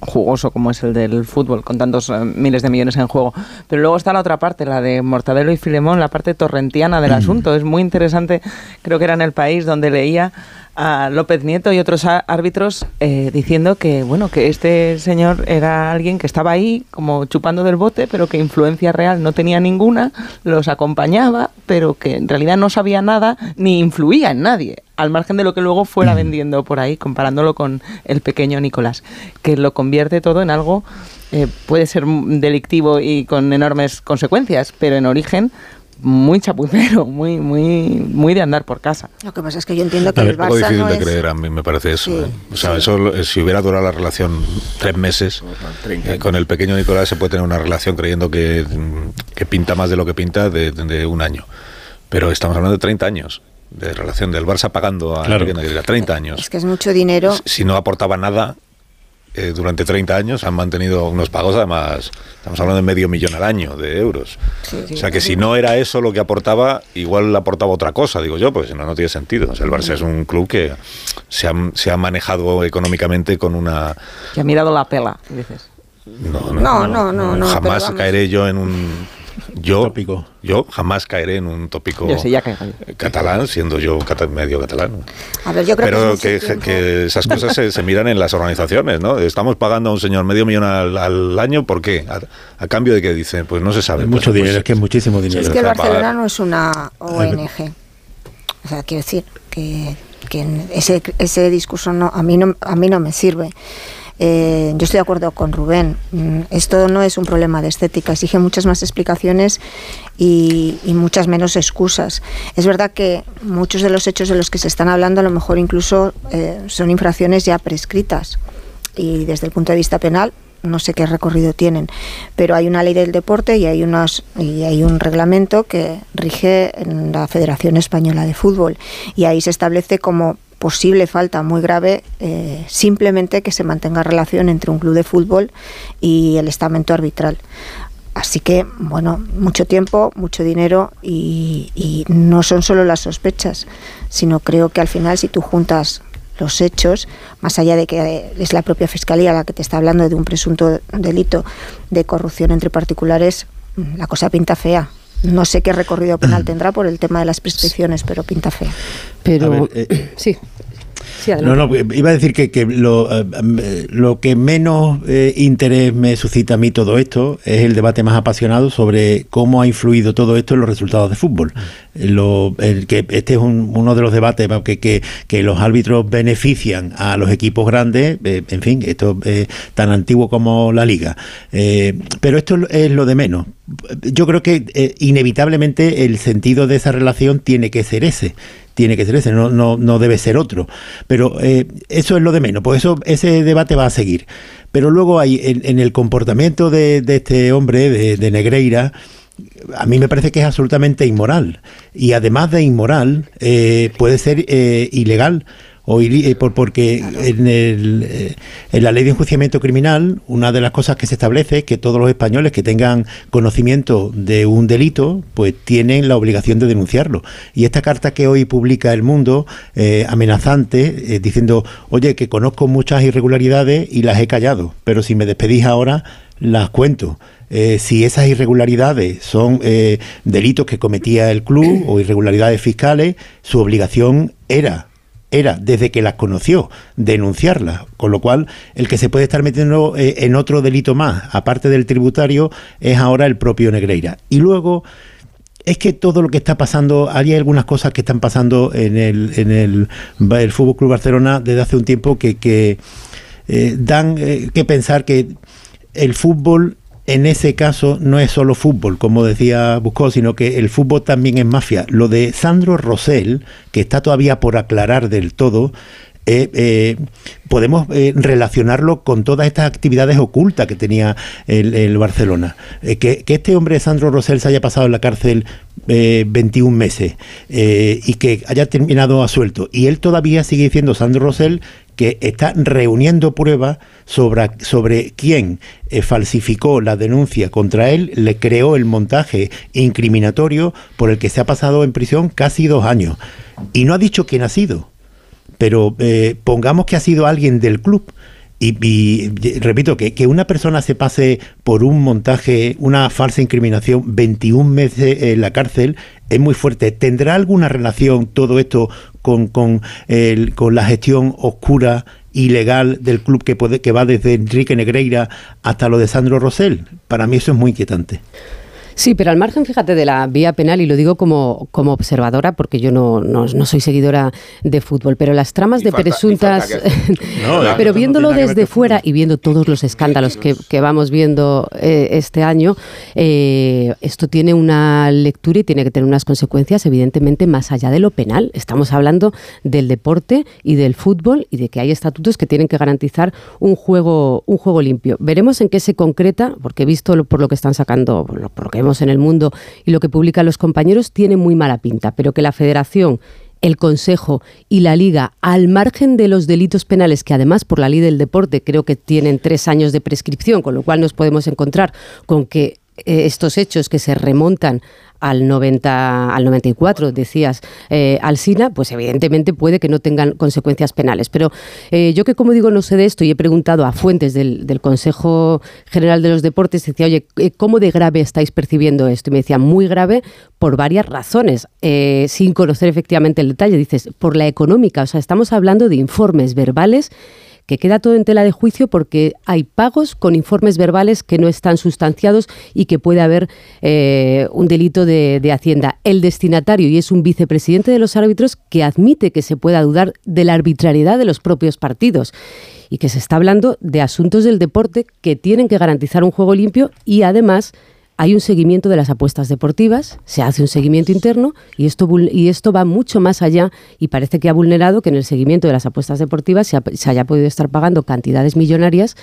jugoso como es el del fútbol, con tantos eh, miles de millones en juego. Pero luego está la otra parte, la de Mortadelo y Filemón, la parte torrentiana del asunto. Es muy interesante, creo que era en el país donde leía a López Nieto y otros árbitros eh, diciendo que bueno que este señor era alguien que estaba ahí como chupando del bote pero que influencia real no tenía ninguna los acompañaba pero que en realidad no sabía nada ni influía en nadie al margen de lo que luego fuera vendiendo por ahí comparándolo con el pequeño Nicolás que lo convierte todo en algo eh, puede ser delictivo y con enormes consecuencias pero en origen muy chapucero, muy, muy, muy de andar por casa. Lo que pasa es que yo entiendo que A el poco Barça difícil no de es... creer, a mí me parece eso. Sí, ¿eh? O sea, eso lo- si hubiera durado la relación tres meses, eh, con el pequeño Nicolás se puede tener una relación creyendo que, que pinta más de lo que pinta de, de un año. Pero estamos hablando de 30 años de relación del Barça pagando a Claro. Enrique Negreira. 30 años. Es que es mucho dinero. Si no aportaba nada, eh, durante 30 años han mantenido unos pagos, además, estamos hablando de medio millón al año de euros. o sea que si no era eso lo que aportaba, igual aportaba otra cosa, digo yo, porque si no, no tiene sentido. O sea, el Barça es un club que se ha, se ha manejado económicamente con una... Que ha mirado la pela, dices. No, No, no, no, no, jamás caeré yo en un... Yo, yo jamás caeré en un tópico Yo ya catalán, siendo yo cata- medio catalán. A ver, yo creo Pero que, esas cosas se, se miran en las organizaciones, ¿no? Estamos pagando a un señor medio millón al, al año, ¿por qué? A, a cambio de que dice, pues no se sabe. Es Pues- mucho pues- dinero, es que es muchísimo dinero. Es que el. Barcelona no es una ONG. O sea, quiero decir que, que ese, ese discurso no, a, mí no, a mí no me sirve. Eh, yo estoy de acuerdo con Rubén. Mm, Esto no es un problema de estética, exige muchas más explicaciones y, muchas menos excusas. Es verdad que muchos de los hechos de los que se están hablando a lo mejor incluso eh, son infracciones ya prescritas y desde el punto de vista penal no sé qué recorrido tienen, pero hay una ley del deporte y hay unas y hay un reglamento que rige en la Federación Española de Fútbol y ahí se establece como posible falta muy grave eh, simplemente que se mantenga relación entre un club de fútbol y el estamento arbitral. Así que, bueno, mucho tiempo, mucho dinero y, y no son solo las sospechas, sino creo que al final si tú juntas los hechos, más allá de que es la propia Fiscalía la que te está hablando de un presunto delito de corrupción entre particulares, mm, la cosa pinta fea. No sé qué recorrido penal tendrá por el tema de las prescripciones, pero pinta fea. Pero ver, eh, sí. Sí, No, adelante. no, iba a decir que, que lo, eh, eh, lo que menos eh, interés me suscita a mí todo esto es el debate más apasionado sobre cómo ha influido todo esto en los resultados de fútbol. Lo, el que este es uno de los debates que, que, los árbitros benefician a los equipos grandes, eh, en fin, esto es tan antiguo como la liga. Eh, pero esto es lo de menos. Yo creo que eh, inevitablemente el sentido de esa relación tiene que ser ese tiene que ser ese, no, no, no debe ser otro. Pero eso es lo de menos, pues eso, ese debate va a seguir. Pero luego hay en, el comportamiento de, este hombre, de Negreira, a mí me parece que es absolutamente inmoral. Y además de inmoral, eh, puede ser eh, ilegal. O eh, porque en, el, en la ley de enjuiciamiento criminal, una de las cosas que se establece es que todos los españoles que tengan conocimiento de un delito, pues tienen la obligación de denunciarlo. Y esta carta que hoy publica El Mundo, amenazante, diciendo, oye, que conozco muchas irregularidades y las he callado, pero si me despedís ahora, las cuento. Eh, si esas irregularidades son eh, delitos que cometía el club o irregularidades fiscales, su obligación era era, desde que las conoció, denunciarlas. Con lo cual, el que se puede estar metiendo eh, en otro delito más, aparte del tributario, es ahora el propio Negreira. Y luego, es que todo lo que está pasando, hay algunas cosas que están pasando en el, en el, el Fútbol Club Barcelona desde hace un tiempo que, que dan que pensar que el fútbol en ese caso no es solo fútbol, como decía Buscó, sino que el fútbol también es mafia. Lo de Sandro Rosell, que está todavía por aclarar del todo, eh, eh, podemos eh, relacionarlo con todas estas actividades ocultas que tenía el, Barcelona. Que, este hombre, Sandro Rosell, se haya pasado en la cárcel 21 meses y que haya terminado a suelto. Y él todavía sigue diciendo, Sandro Rosell, que está reuniendo pruebas sobre, sobre quién falsificó la denuncia contra él, le creó el montaje incriminatorio por el que se ha pasado en prisión casi dos años. Y no ha dicho quién ha sido pero eh, pongamos que ha sido alguien del club. Y, repito, que, que, una persona se pase por un montaje, una falsa incriminación, 21 meses en la cárcel, es muy fuerte. ¿Tendrá alguna relación todo esto con, con, el, con la gestión oscura, ilegal del club que, puede, que va desde Enrique Negreira hasta lo de Sandro Rosell? Para mí eso es muy inquietante. Sí, pero al margen, fíjate, de la vía penal, y lo digo como, como observadora, porque yo no, no, soy seguidora de fútbol, pero las tramas de presuntas... pero viéndolo desde fuera y viendo todos los escándalos que, que vamos viendo eh, este año, eh, esto tiene una lectura y tiene que tener unas consecuencias, evidentemente, más allá de lo penal. Estamos hablando del deporte y del fútbol y de que hay estatutos que tienen que garantizar un juego, un juego limpio. Veremos en qué se concreta, porque he visto por lo que están sacando, por lo que en el mundo y lo que publican los compañeros tiene muy mala pinta, pero que la federación el Consejo y la Liga, al margen de los delitos penales, que además por la ley del deporte creo que tienen tres años de prescripción, con lo cual nos podemos encontrar con que eh, estos hechos que se remontan al 90, al 94, decías, eh, Alsina, pues evidentemente puede que no tengan consecuencias penales. Pero eh, yo que como digo no sé de esto y he preguntado a fuentes del, Consejo General de los Deportes, decía, oye, eh, ¿cómo de grave estáis percibiendo esto? Y me decía, muy grave por varias razones, sin conocer efectivamente el detalle. Dices, por la económica, o sea, estamos hablando de informes verbales que queda todo en tela de juicio porque hay pagos con informes verbales que no están sustanciados y que puede haber eh, un delito de, de, Hacienda. El destinatario, y es un vicepresidente de los árbitros, que admite que se pueda dudar de la arbitrariedad de los propios partidos y que se está hablando de asuntos del deporte que tienen que garantizar un juego limpio y además hay un seguimiento de las apuestas deportivas, se hace un seguimiento interno y esto, y esto va mucho más allá y parece que ha vulnerado que en el seguimiento de las apuestas deportivas se, haya podido estar pagando cantidades millonarias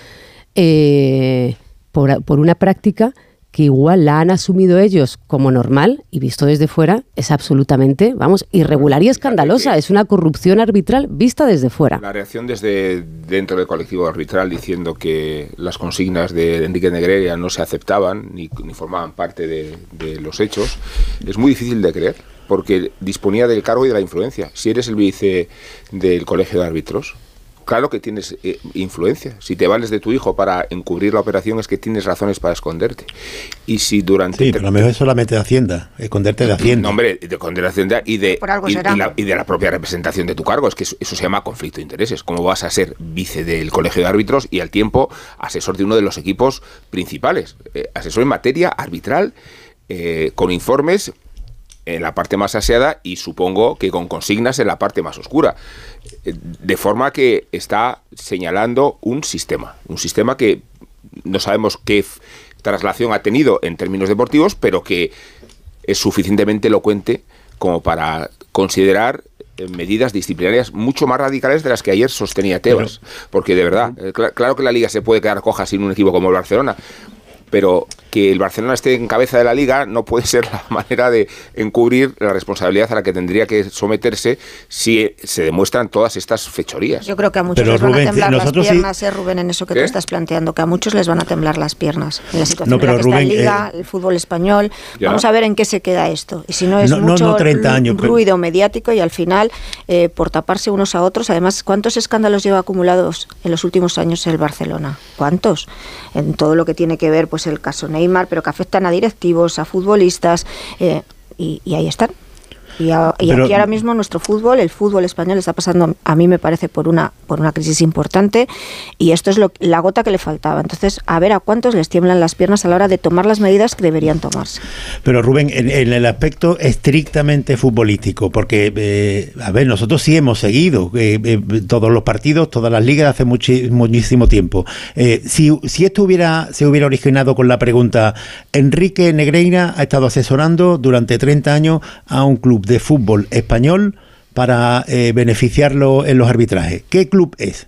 eh, por, por una práctica que igual la han asumido ellos como normal y visto desde fuera es absolutamente, vamos, irregular y escandalosa. Es una corrupción arbitral vista desde fuera. La reacción desde dentro del colectivo arbitral diciendo que las consignas de Enrique Negreira no se aceptaban ni, formaban parte de, de los hechos es muy difícil de creer porque disponía del cargo y de la influencia. Si eres el vice del colegio de árbitros, claro que tienes eh, influencia. Si te vales de tu hijo para encubrir la operación es que tienes razones para esconderte. Y si durante... Sí, pero a lo mejor es solamente de Hacienda, esconderte de Hacienda. No, hombre, de esconder de Hacienda y de, y, de la propia representación de tu cargo. Es que eso, se llama conflicto de intereses. ¿Cómo vas a ser vice del colegio de árbitros y al tiempo asesor de uno de los equipos principales? Eh, asesor en materia arbitral eh, con informes en la parte más aseada y supongo que con consignas en la parte más oscura. Eh, de forma que está señalando un sistema, un sistema que no sabemos qué traslación ha tenido en términos deportivos, pero que es suficientemente elocuente como para considerar eh, medidas disciplinarias mucho más radicales de las que ayer sostenía Tebas. Porque de verdad, eh, claro que la liga se puede quedar coja sin un equipo como el Barcelona, pero que el Barcelona esté en cabeza de la liga no puede ser la manera de encubrir la responsabilidad a la que tendría que someterse si se demuestran todas estas fechorías. Yo creo que a muchos les van a temblar las piernas, eh, Rubén, en eso que tú estás planteando, que a muchos les van a temblar las piernas en la situación en la que está la liga, eh, el fútbol español. Vamos a ver en qué se queda esto. Y si no es mucho 30 años, ruido mediático y al final, eh, por taparse unos a otros, además, ¿cuántos escándalos lleva acumulados en los últimos años el Barcelona? ¿Cuántos? En todo lo que tiene que ver, pues el caso Neymar, pero que afectan a directivos, a futbolistas, eh, y, y ahí están. Y, aquí ahora mismo nuestro fútbol, el fútbol español está pasando, a mí me parece, por una, por una crisis importante y esto es lo, la gota que le faltaba. Entonces, a ver a cuántos les tiemblan las piernas a la hora de tomar las medidas que deberían tomarse. Pero Rubén, en, el aspecto estrictamente futbolístico, porque, eh, a ver, nosotros sí hemos seguido eh, eh, todos los partidos, todas las ligas hace muchísimo tiempo. si, si esto hubiera, se hubiera originado con la pregunta, Enrique Negreira ha estado asesorando durante 30 años a un club de fútbol español para eh, beneficiarlo en los arbitrajes. ¿Qué club es?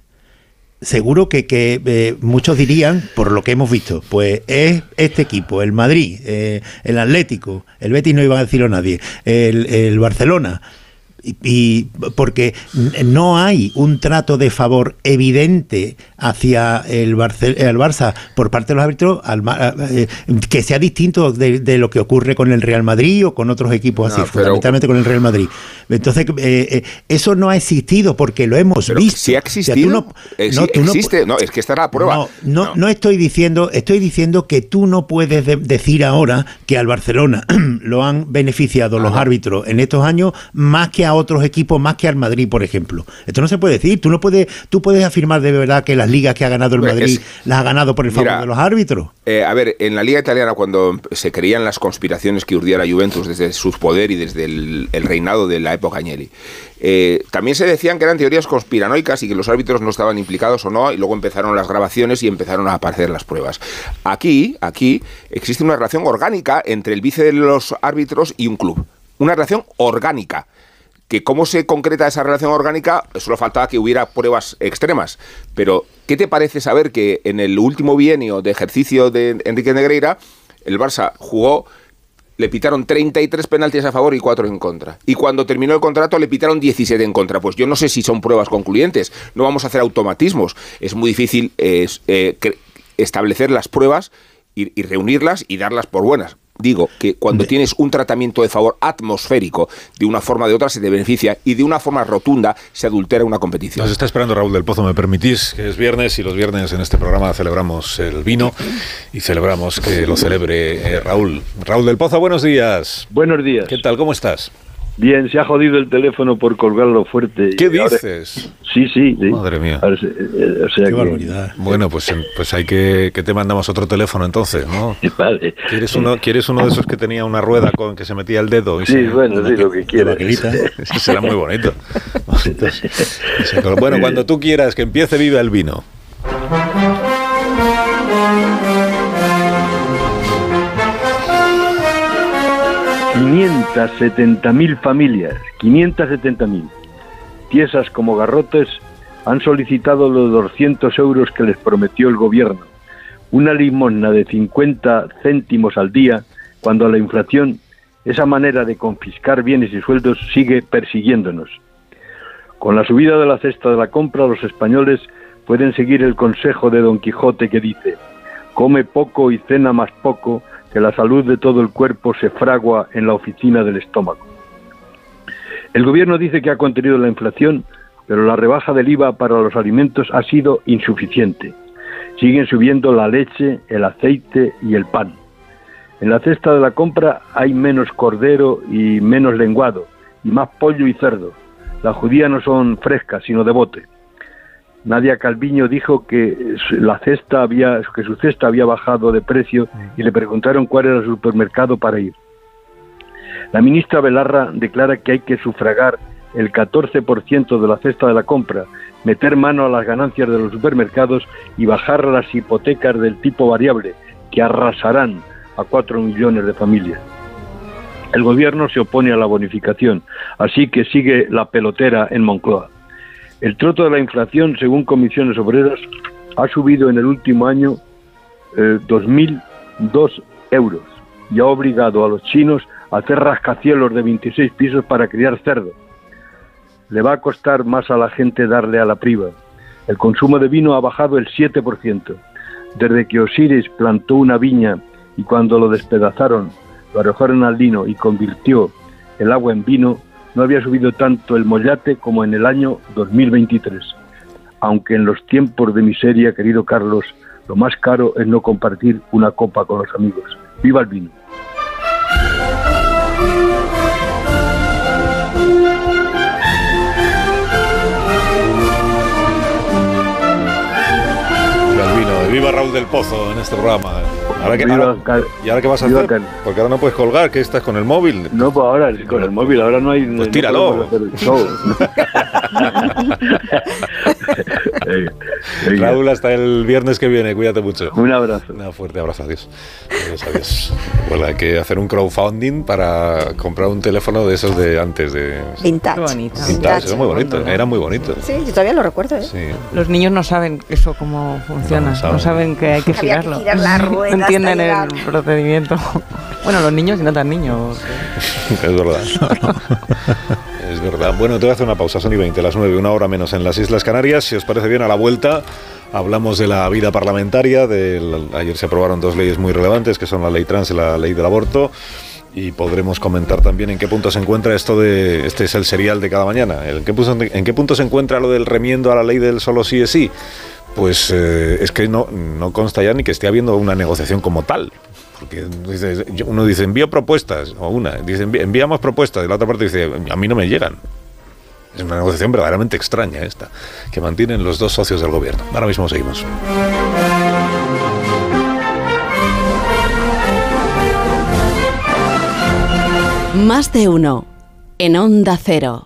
Seguro que, eh, muchos dirían, por lo que hemos visto, pues es este equipo, el Madrid, eh, el Atlético, el Betis no iba a decirlo nadie, el, el Barcelona, y, porque no hay un trato de favor evidente hacia el, el Barça por parte de los árbitros eh, que sea distinto de, lo que ocurre con el Real Madrid o con otros equipos así, fundamentalmente con el Real Madrid. Entonces, eh, eh, eso no ha existido porque lo hemos visto. Si ha existido, no, existe. No, es que esta es la prueba. No, no, estoy diciendo, estoy diciendo que tú no puedes decir ahora que al Barcelona lo han beneficiado los árbitros en estos años más que a otros equipos más que al Madrid, por ejemplo. Esto no se puede decir. Tú no puedes, tú puedes afirmar de verdad que las ligas que ha ganado el Madrid las ha ganado por el favor de los árbitros. Eh, a ver, en la liga italiana cuando se creían las conspiraciones que urdía la Juventus desde su poder y desde el, reinado de la época Agnelli, eh, también se decían que eran teorías conspiranoicas y que los árbitros no estaban implicados o no, y luego empezaron las grabaciones y empezaron a aparecer las pruebas. Aquí, aquí existe una relación orgánica entre el vice de los árbitros y un club. Una relación orgánica que cómo se concreta esa relación orgánica, solo faltaba que hubiera pruebas extremas. Pero, ¿qué te parece saber que en el último bienio de ejercicio de Enrique Negreira, el Barça jugó, le pitaron 33 penaltis a favor y 4 en contra. Y cuando terminó el contrato le pitaron 17 en contra. Pues yo no sé si son pruebas concluyentes. No vamos a hacer automatismos. Es muy difícil eh, establecer las pruebas y reunirlas y darlas por buenas digo que cuando tienes un tratamiento de favor atmosférico, de una forma o de otra se te beneficia y de una forma rotunda se adultera una competición. Nos está esperando Raúl del Pozo, me permitís, que es viernes y los viernes en este programa celebramos el vino y celebramos que lo celebre eh, Raúl. Raúl del Pozo, buenos días. Buenos días. ¿Qué tal? ¿Cómo estás? Bien, se ha jodido el teléfono por colgarlo fuerte. ¿Qué dices? Sí, sí, Madre mía. Eh, Qué barbaridad. Bueno, pues, pues hay que, que te mandamos otro teléfono entonces, ¿no? Vale. ¿Quieres uno, ¿Quieres uno de esos que tenía una rueda con que se metía el dedo? Y sí, bueno, sí, lo que quieras. Ese será muy bonito. bueno, cuando tú quieras que empiece, viva el vino. 570.000 familias, 570.000, tiesas como garrotes, han solicitado los 200 euros que les prometió el gobierno, una limosna de 50 céntimos al día, cuando la inflación, esa manera de confiscar bienes y sueldos, sigue persiguiéndonos. Con la subida de la cesta de la compra, los españoles pueden seguir el consejo de Don Quijote que dice, come poco y cena más poco, que la salud de todo el cuerpo se fragua en la oficina del estómago. El gobierno dice que ha contenido la inflación, pero la rebaja del IVA para los alimentos ha sido insuficiente. Siguen subiendo la leche, el aceite y el pan. En la cesta de la compra hay menos cordero y menos lenguado, y más pollo y cerdo. Las judías no son frescas, sino de bote. Nadia Calviño dijo que su cesta había bajado de precio y le preguntaron cuál era su supermercado para ir. La ministra Belarra declara que hay que sufragar el 14% de la cesta de la compra, meter mano a las ganancias de los supermercados y bajar las hipotecas del tipo variable, que arrasarán a 4 millones de familias. El gobierno se opone a la bonificación, así que sigue la pelotera en Moncloa. El troto de la inflación, según comisiones obreras, ha subido en el último año eh, 2.002 euros y ha obligado a los chinos a hacer rascacielos de 26 pisos para criar cerdo. Le va a costar más a la gente darle a la priva. El consumo de vino ha bajado el 7%. Desde que Osiris plantó una viña y cuando lo despedazaron, lo arrojaron al lino y convirtió el agua en vino, no había subido tanto el mollate como en el año 2023. Aunque en los tiempos de miseria, querido Carlos, lo más caro es no compartir una copa con los amigos. ¡Viva el vino! Viva el vino, viva Raúl del Pozo en este programa. Ahora que, ahora- ¿Y ahora qué vas a hacer? Porque ahora no puedes colgar, que estás con el móvil. No, pues ahora con el móvil, ahora no hay. Pues no tíralo. Venga, venga. Raúl, hasta el viernes que viene, cuídate mucho. Un abrazo. Un fuerte abrazo, adiós. Adiós, adiós. Bueno, hay que hacer un crowdfunding para comprar un teléfono de esos de antes de... Vintage. Qué bonito. Vintage, era muy bonito, era muy bonito. Sí, yo todavía lo recuerdo, ¿eh? Sí. Los niños no saben eso cómo funciona, No no saben. saben, que hay que Había que girarlo. girar la rueda no entienden el procedimiento. Bueno, los niños y no tan niños. Es verdad. Es verdad. Bueno, te voy a hacer una pausa, son y 20, las 9, una hora menos en las Islas Canarias. Si os parece bien, a la vuelta hablamos de la vida parlamentaria. ayer se aprobaron dos leyes muy relevantes, que son la ley trans y la ley del aborto. Y podremos comentar también en qué punto se encuentra esto de. Este es el serial de cada mañana. ¿En qué punto, se encuentra lo del remiendo a la ley del solo sí es sí? Pues eh, es que no consta ya ni que esté habiendo una negociación como tal. Porque uno dice envío propuestas, o una, dice "Envi- enviamos propuestas, y la otra parte dice a mí no me llegan. Es una negociación verdaderamente extraña esta, que mantienen los dos socios del gobierno. Ahora mismo seguimos. Más de uno. En Onda Cero.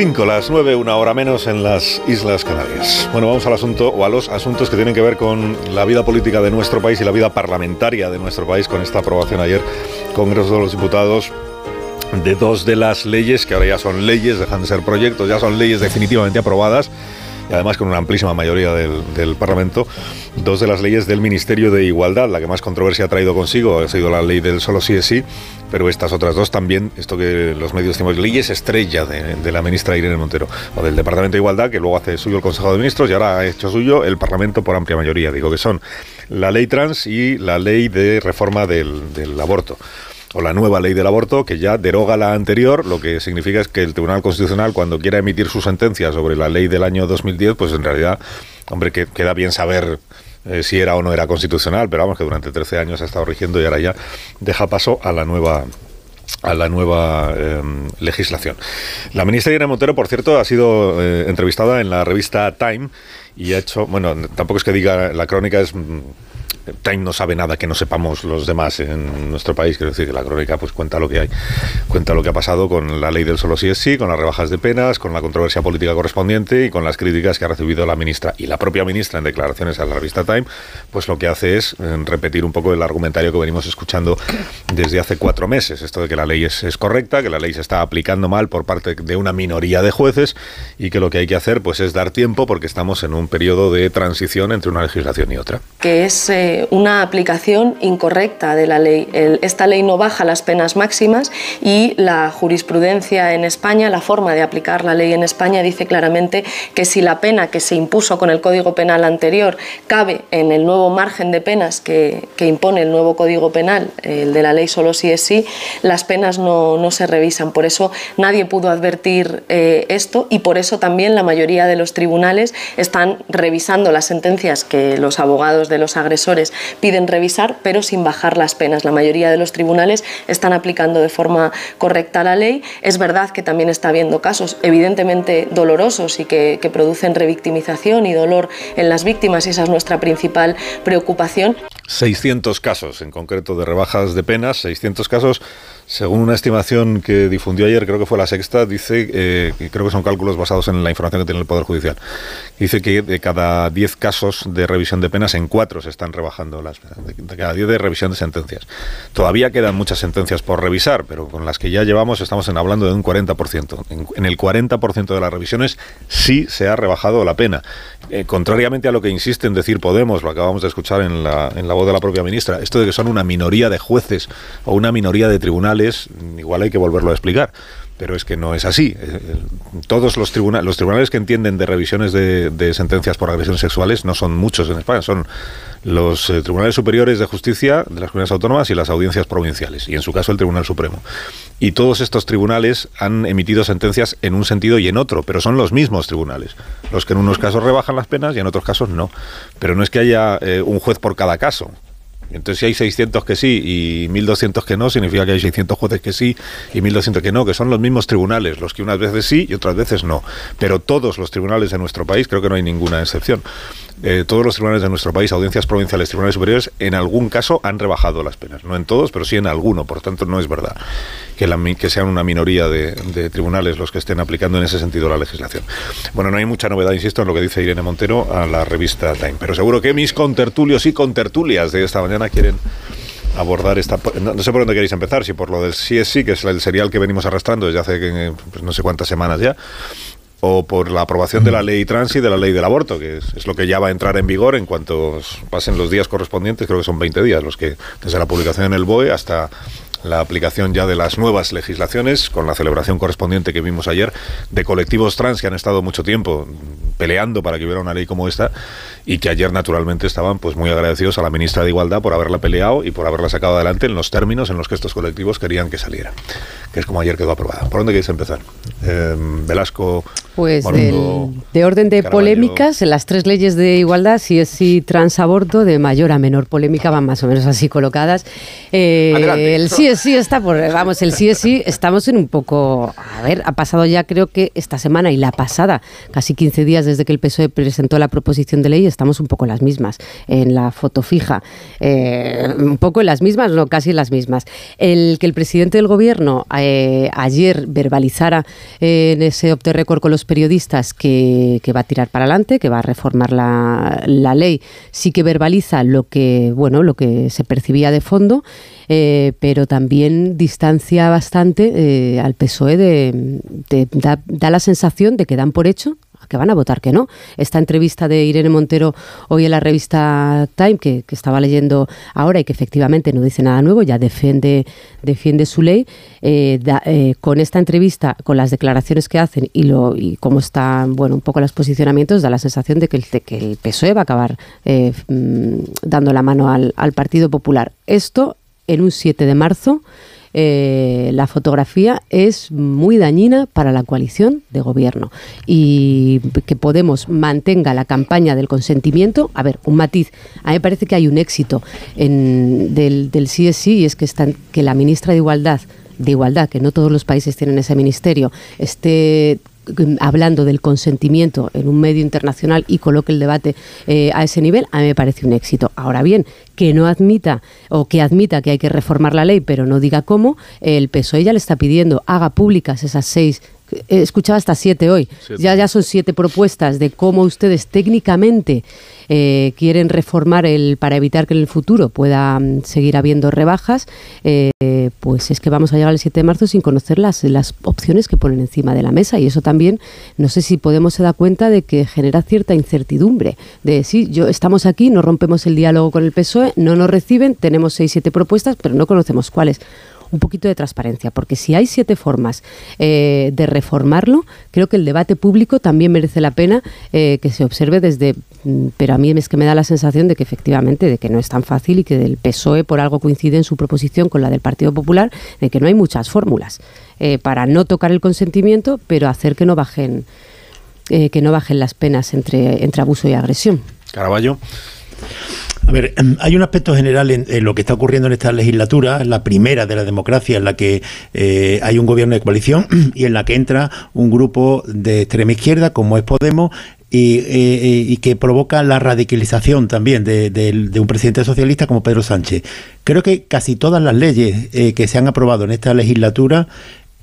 Cero. 25, las 9, una hora menos en las Islas Canarias. Bueno, vamos al asunto o a los asuntos que tienen que ver con la vida política de nuestro país y la vida parlamentaria de nuestro país con esta aprobación ayer, Congreso de los Diputados de dos de las leyes que ahora ya son leyes, dejan de ser proyectos, ya son leyes definitivamente aprobadas y además con una amplísima mayoría del, del, Parlamento, dos de las leyes del Ministerio de Igualdad. La que más controversia ha traído consigo ha sido la ley del solo sí es sí, pero estas otras dos también, esto que los medios decimos, leyes estrella de, de, la ministra Irene Montero, o del Departamento de Igualdad, que luego hace suyo el Consejo de Ministros y ahora ha hecho suyo el Parlamento por amplia mayoría. Digo que son la ley trans y la ley de reforma del, del aborto o la nueva ley del aborto, que ya deroga la anterior, lo que significa es que el Tribunal Constitucional, cuando quiera emitir su sentencia sobre la ley del año 2010, pues en realidad, hombre, que queda bien saber eh, si era o no era constitucional, pero vamos, que durante 13 años ha estado rigiendo y ahora ya deja paso a la nueva a la nueva eh, legislación. La ministra Irene Montero, por cierto, ha sido eh, entrevistada en la revista Time y ha hecho, bueno, tampoco es que diga, la crónica es Time no sabe nada que no sepamos los demás en nuestro país. Quiero decir que la crónica pues cuenta lo que hay, cuenta lo que ha pasado con la ley del solo sí es sí, con las rebajas de penas, con la controversia política correspondiente y con las críticas que ha recibido la ministra y la propia ministra en declaraciones a la revista Time. Pues lo que hace es eh, repetir un poco el argumentario que venimos escuchando desde hace cuatro meses. Esto de que la ley es, correcta, que la ley se está aplicando mal por parte de una minoría de jueces y que lo que hay que hacer pues es dar tiempo porque estamos en un periodo de transición entre una legislación y otra. Eh, una aplicación incorrecta de la ley. esta ley no baja las penas máximas y la jurisprudencia en España, la forma de aplicar la ley en España dice claramente que si la pena que se impuso con el Código Penal anterior cabe en el nuevo margen de penas que, impone el nuevo Código Penal, el de la ley solo si es sí, las penas no, no se revisan. Por eso nadie pudo advertir eh, esto y por eso también la mayoría de los tribunales están revisando las sentencias que los abogados de los agresores piden revisar, pero sin bajar las penas. La mayoría de los tribunales están aplicando de forma correcta la ley. Es verdad que también está habiendo casos evidentemente dolorosos y que, que producen revictimización y dolor en las víctimas y esa es nuestra principal preocupación. 600 casos en concreto de rebajas de penas, 600 casos según una estimación que difundió ayer, creo que fue la sexta, dice, eh, creo que son cálculos basados en la información que tiene el Poder Judicial, dice que de cada 10 casos de revisión de penas, en 4 se están rebajando las penas, de, cada 10 de revisión de sentencias. Todavía quedan muchas sentencias por revisar, pero con las que ya llevamos estamos hablando de un 40%. En, en el 40% de las revisiones sí se ha rebajado la pena. Eh, contrariamente a lo que insiste en decir Podemos, lo acabamos de escuchar en la, en la voz de la propia ministra, esto de que son una minoría de jueces o una minoría de tribunales, igual hay que volverlo a explicar pero es que no es así. Eh, eh, todos los tribunales, los tribunales que entienden de revisiones de, sentencias por agresiones sexuales no son muchos en España, son los tribunales superiores de justicia de las comunidades autónomas y las audiencias provinciales, y en su caso el Tribunal Supremo. Y todos estos tribunales han emitido sentencias en un sentido y en otro, pero son los mismos tribunales, los que en unos casos rebajan las penas y en otros casos no. Pero no es que haya un juez por cada caso. Entonces, si hay 600 que sí y 1.200 que no, significa que hay 600 jueces que sí y 1.200 que no, que son los mismos tribunales, los que unas veces sí y otras veces no. Pero todos los tribunales de nuestro país, creo que no hay ninguna excepción, eh, todos los tribunales de nuestro país, audiencias provinciales, tribunales superiores, en algún caso han rebajado las penas. No en todos, pero sí en alguno. Por tanto, no es verdad que, sean una minoría de, tribunales los que estén aplicando en ese sentido la legislación. Bueno, no hay mucha novedad, insisto, en lo que dice Irene Montero a la revista Time. Pero seguro que mis contertulios y contertulias de esta mañana quieren abordar esta... No, sé por dónde queréis empezar, si por lo del CSI, que es el serial que venimos arrastrando desde hace pues, no sé cuántas semanas ya, o por la aprobación de la ley trans y de la ley del aborto, que es, lo que ya va a entrar en vigor en cuanto pasen los días correspondientes, creo que son 20 días los que desde la publicación en el BOE hasta la aplicación ya de las nuevas legislaciones, con la celebración correspondiente que vimos ayer, de colectivos trans que han estado mucho tiempo peleando para que hubiera una ley como esta y que ayer naturalmente estaban pues muy agradecidos a la ministra de Igualdad por haberla peleado y por haberla sacado adelante en los términos en los que estos colectivos querían que saliera, que es como ayer quedó aprobada. ¿Por dónde queréis empezar? Em, Velasco. Pues de orden de polémicas, las tres leyes de igualdad, si es si transaborto, de mayor a menor polémica, van más o menos así colocadas. Eh, el sí sí está por, vamos, el sí es sí, estamos en un poco, a ver, ha pasado ya creo que esta semana y la pasada, casi 15 días desde que el PSOE presentó la proposición de ley, estamos un poco las mismas, en la foto fija, eh, un poco en las mismas, no, casi en las mismas. El que el presidente del gobierno eh, ayer verbalizara en ese opte récord con los periodistas que, va a tirar para adelante, que va a reformar la, la ley, sí que verbaliza lo que, bueno, lo que se percibía de fondo eh, pero también distancia bastante eh, al PSOE de, da, la sensación de que dan por hecho que van a votar que no. Esta entrevista de Irene Montero hoy en la revista Time, que, estaba leyendo ahora y que efectivamente no dice nada nuevo, ya defiende, su ley, eh, con esta entrevista, con las declaraciones que hacen y, lo, y cómo están, bueno, un poco los posicionamientos, da la sensación de que el, PSOE va a acabar mm, dando la mano al, al Partido Popular. Esto en un 7 de marzo, eh, la fotografía es muy dañina para la coalición de gobierno y que Podemos mantenga la campaña del consentimiento. A ver, un matiz. A mí me parece que hay un éxito del, del sí y es que, están, que la ministra de Igualdad de igualdad, que no todos los países tienen ese ministerio, esté hablando del consentimiento en un medio internacional y coloque el debate eh, a ese nivel, a mí me parece un éxito. Ahora bien, que no admita o que admita que hay que reformar la ley, pero no diga cómo, el PSOE ya le está pidiendo haga públicas esas seis he escuchado hasta siete hoy. Ya, ya son siete propuestas de cómo ustedes técnicamente eh, quieren reformar el para evitar que en el futuro pueda mm, seguir habiendo rebajas, eh, pues es que vamos a llegar el 7 de marzo sin conocer las, las opciones que ponen encima de la mesa. Y eso también, no sé si Podemos se da cuenta de que genera cierta incertidumbre, de sí, yo estamos aquí, no rompemos el diálogo con el PSOE, no nos reciben, tenemos seis, siete propuestas, pero no conocemos cuáles un poquito de transparencia, porque si hay siete formas eh, de reformarlo, creo que el debate público también merece la pena eh, que se observe desde, mm, pero a mí es que me da la sensación de que efectivamente, de que no es tan fácil y que el PSOE por algo coincide en su proposición con la del Partido Popular, de que no hay muchas fórmulas eh, para no tocar el consentimiento, pero hacer que no bajen que no bajen las penas entre, entre abuso y agresión. Caraballo. A ver, em, hay un aspecto general en, lo que está ocurriendo en esta legislatura, la primera de la democracia, en la que eh, hay un gobierno de coalición y en la que entra un grupo de extrema izquierda, como es Podemos, y, eh, que provoca la radicalización también de, un presidente socialista como Pedro Sánchez. Creo que casi todas las leyes eh, que se han aprobado en esta legislatura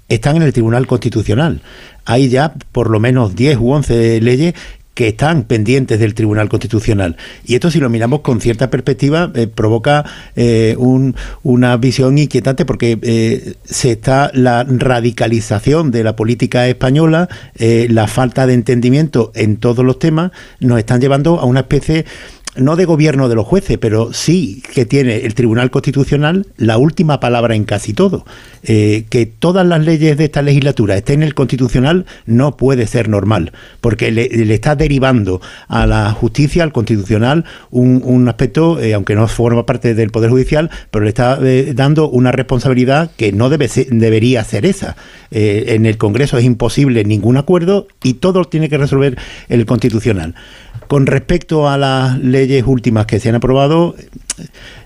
están en el Tribunal Constitucional. Hay ya por lo menos 10 u 11 leyes que están pendientes del Tribunal Constitucional. Y esto, si lo miramos con cierta perspectiva, eh, provoca eh, una visión inquietante porque eh, se está la radicalización de la política española, la falta de entendimiento en todos los temas, nos están llevando a una especie no de gobierno de los jueces, pero sí que tiene el Tribunal Constitucional la última palabra en casi todo. Que todas las leyes de esta legislatura estén en el Constitucional no puede ser normal, porque le, está derivando a la justicia, al Constitucional, un, aspecto, eh, aunque no forma parte del Poder Judicial, pero le está eh, dando una responsabilidad que no debe debería ser esa. en el Congreso es imposible ningún acuerdo y todo tiene que resolver el Constitucional. Con respecto a las leyes últimas que se han aprobado,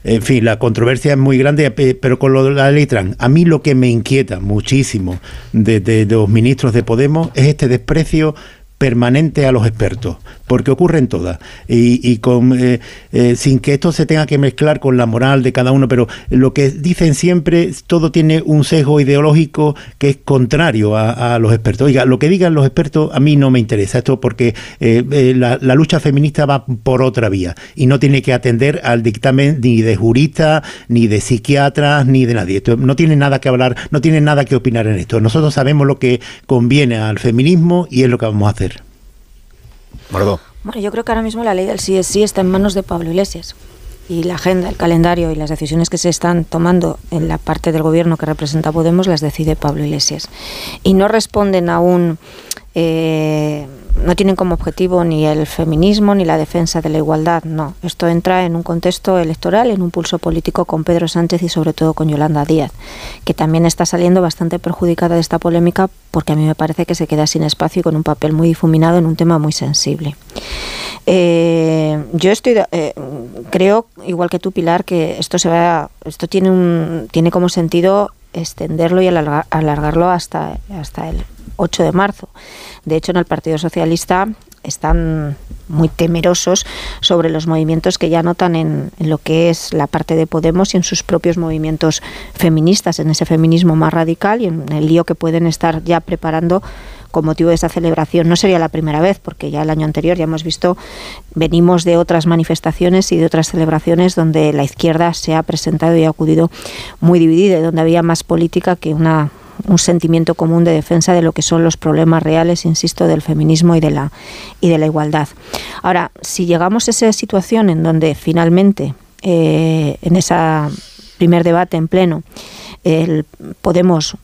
en fin, la controversia es muy grande, eh, pero con lo de la ley trans, a mí lo que me inquieta muchísimo de, de los ministros de Podemos es este desprecio permanente a los expertos, porque ocurren todas, y, con, eh, eh, sin que esto se tenga que mezclar con la moral de cada uno, pero lo que dicen siempre, todo tiene un sesgo ideológico que es contrario a, los expertos. Oiga, lo que digan los expertos a mí no me interesa, esto porque eh, la, lucha feminista va por otra vía y no tiene que atender al dictamen ni de juristas, ni de psiquiatras, ni de nadie. Esto no tiene nada que hablar, no tiene nada que opinar en esto. Nosotros sabemos lo que conviene al feminismo y es lo que vamos a hacer. Bueno, yo creo que ahora mismo la ley del sí sí está en manos de Pablo Iglesias. Y la agenda, el calendario y las decisiones que se están tomando en la parte del gobierno que representa Podemos las decide Pablo Iglesias. Y no responden a un... Eh, no tienen como objetivo ni el feminismo ni la defensa de la igualdad, no. Esto entra en un contexto electoral, en un pulso político con Pedro Sánchez y sobre todo con Yolanda Díaz, que también está saliendo bastante perjudicada de esta polémica porque a mí me parece que se queda sin espacio y con un papel muy difuminado en un tema muy sensible. Eh, yo estoy, eh, creo, igual que tú, Pilar, que esto se va, esto tiene un, tiene como sentido extenderlo y alargarlo hasta, hasta el 8 de marzo. De hecho, en el Partido Socialista están muy temerosos sobre los movimientos que ya notan en, lo que es la parte de Podemos y en sus propios movimientos feministas, en ese feminismo más radical y en el lío que pueden estar ya preparando con motivo de esa celebración. No sería la primera vez, porque ya el año anterior ya hemos visto, venimos de otras manifestaciones y de otras celebraciones donde la izquierda se ha presentado y ha acudido muy dividida, donde había más política que una un sentimiento común de defensa de lo que son los problemas reales, insisto, del feminismo y de la, y de la igualdad. Ahora, si llegamos a esa situación en donde finalmente, eh, en ese primer debate en pleno, el Podemos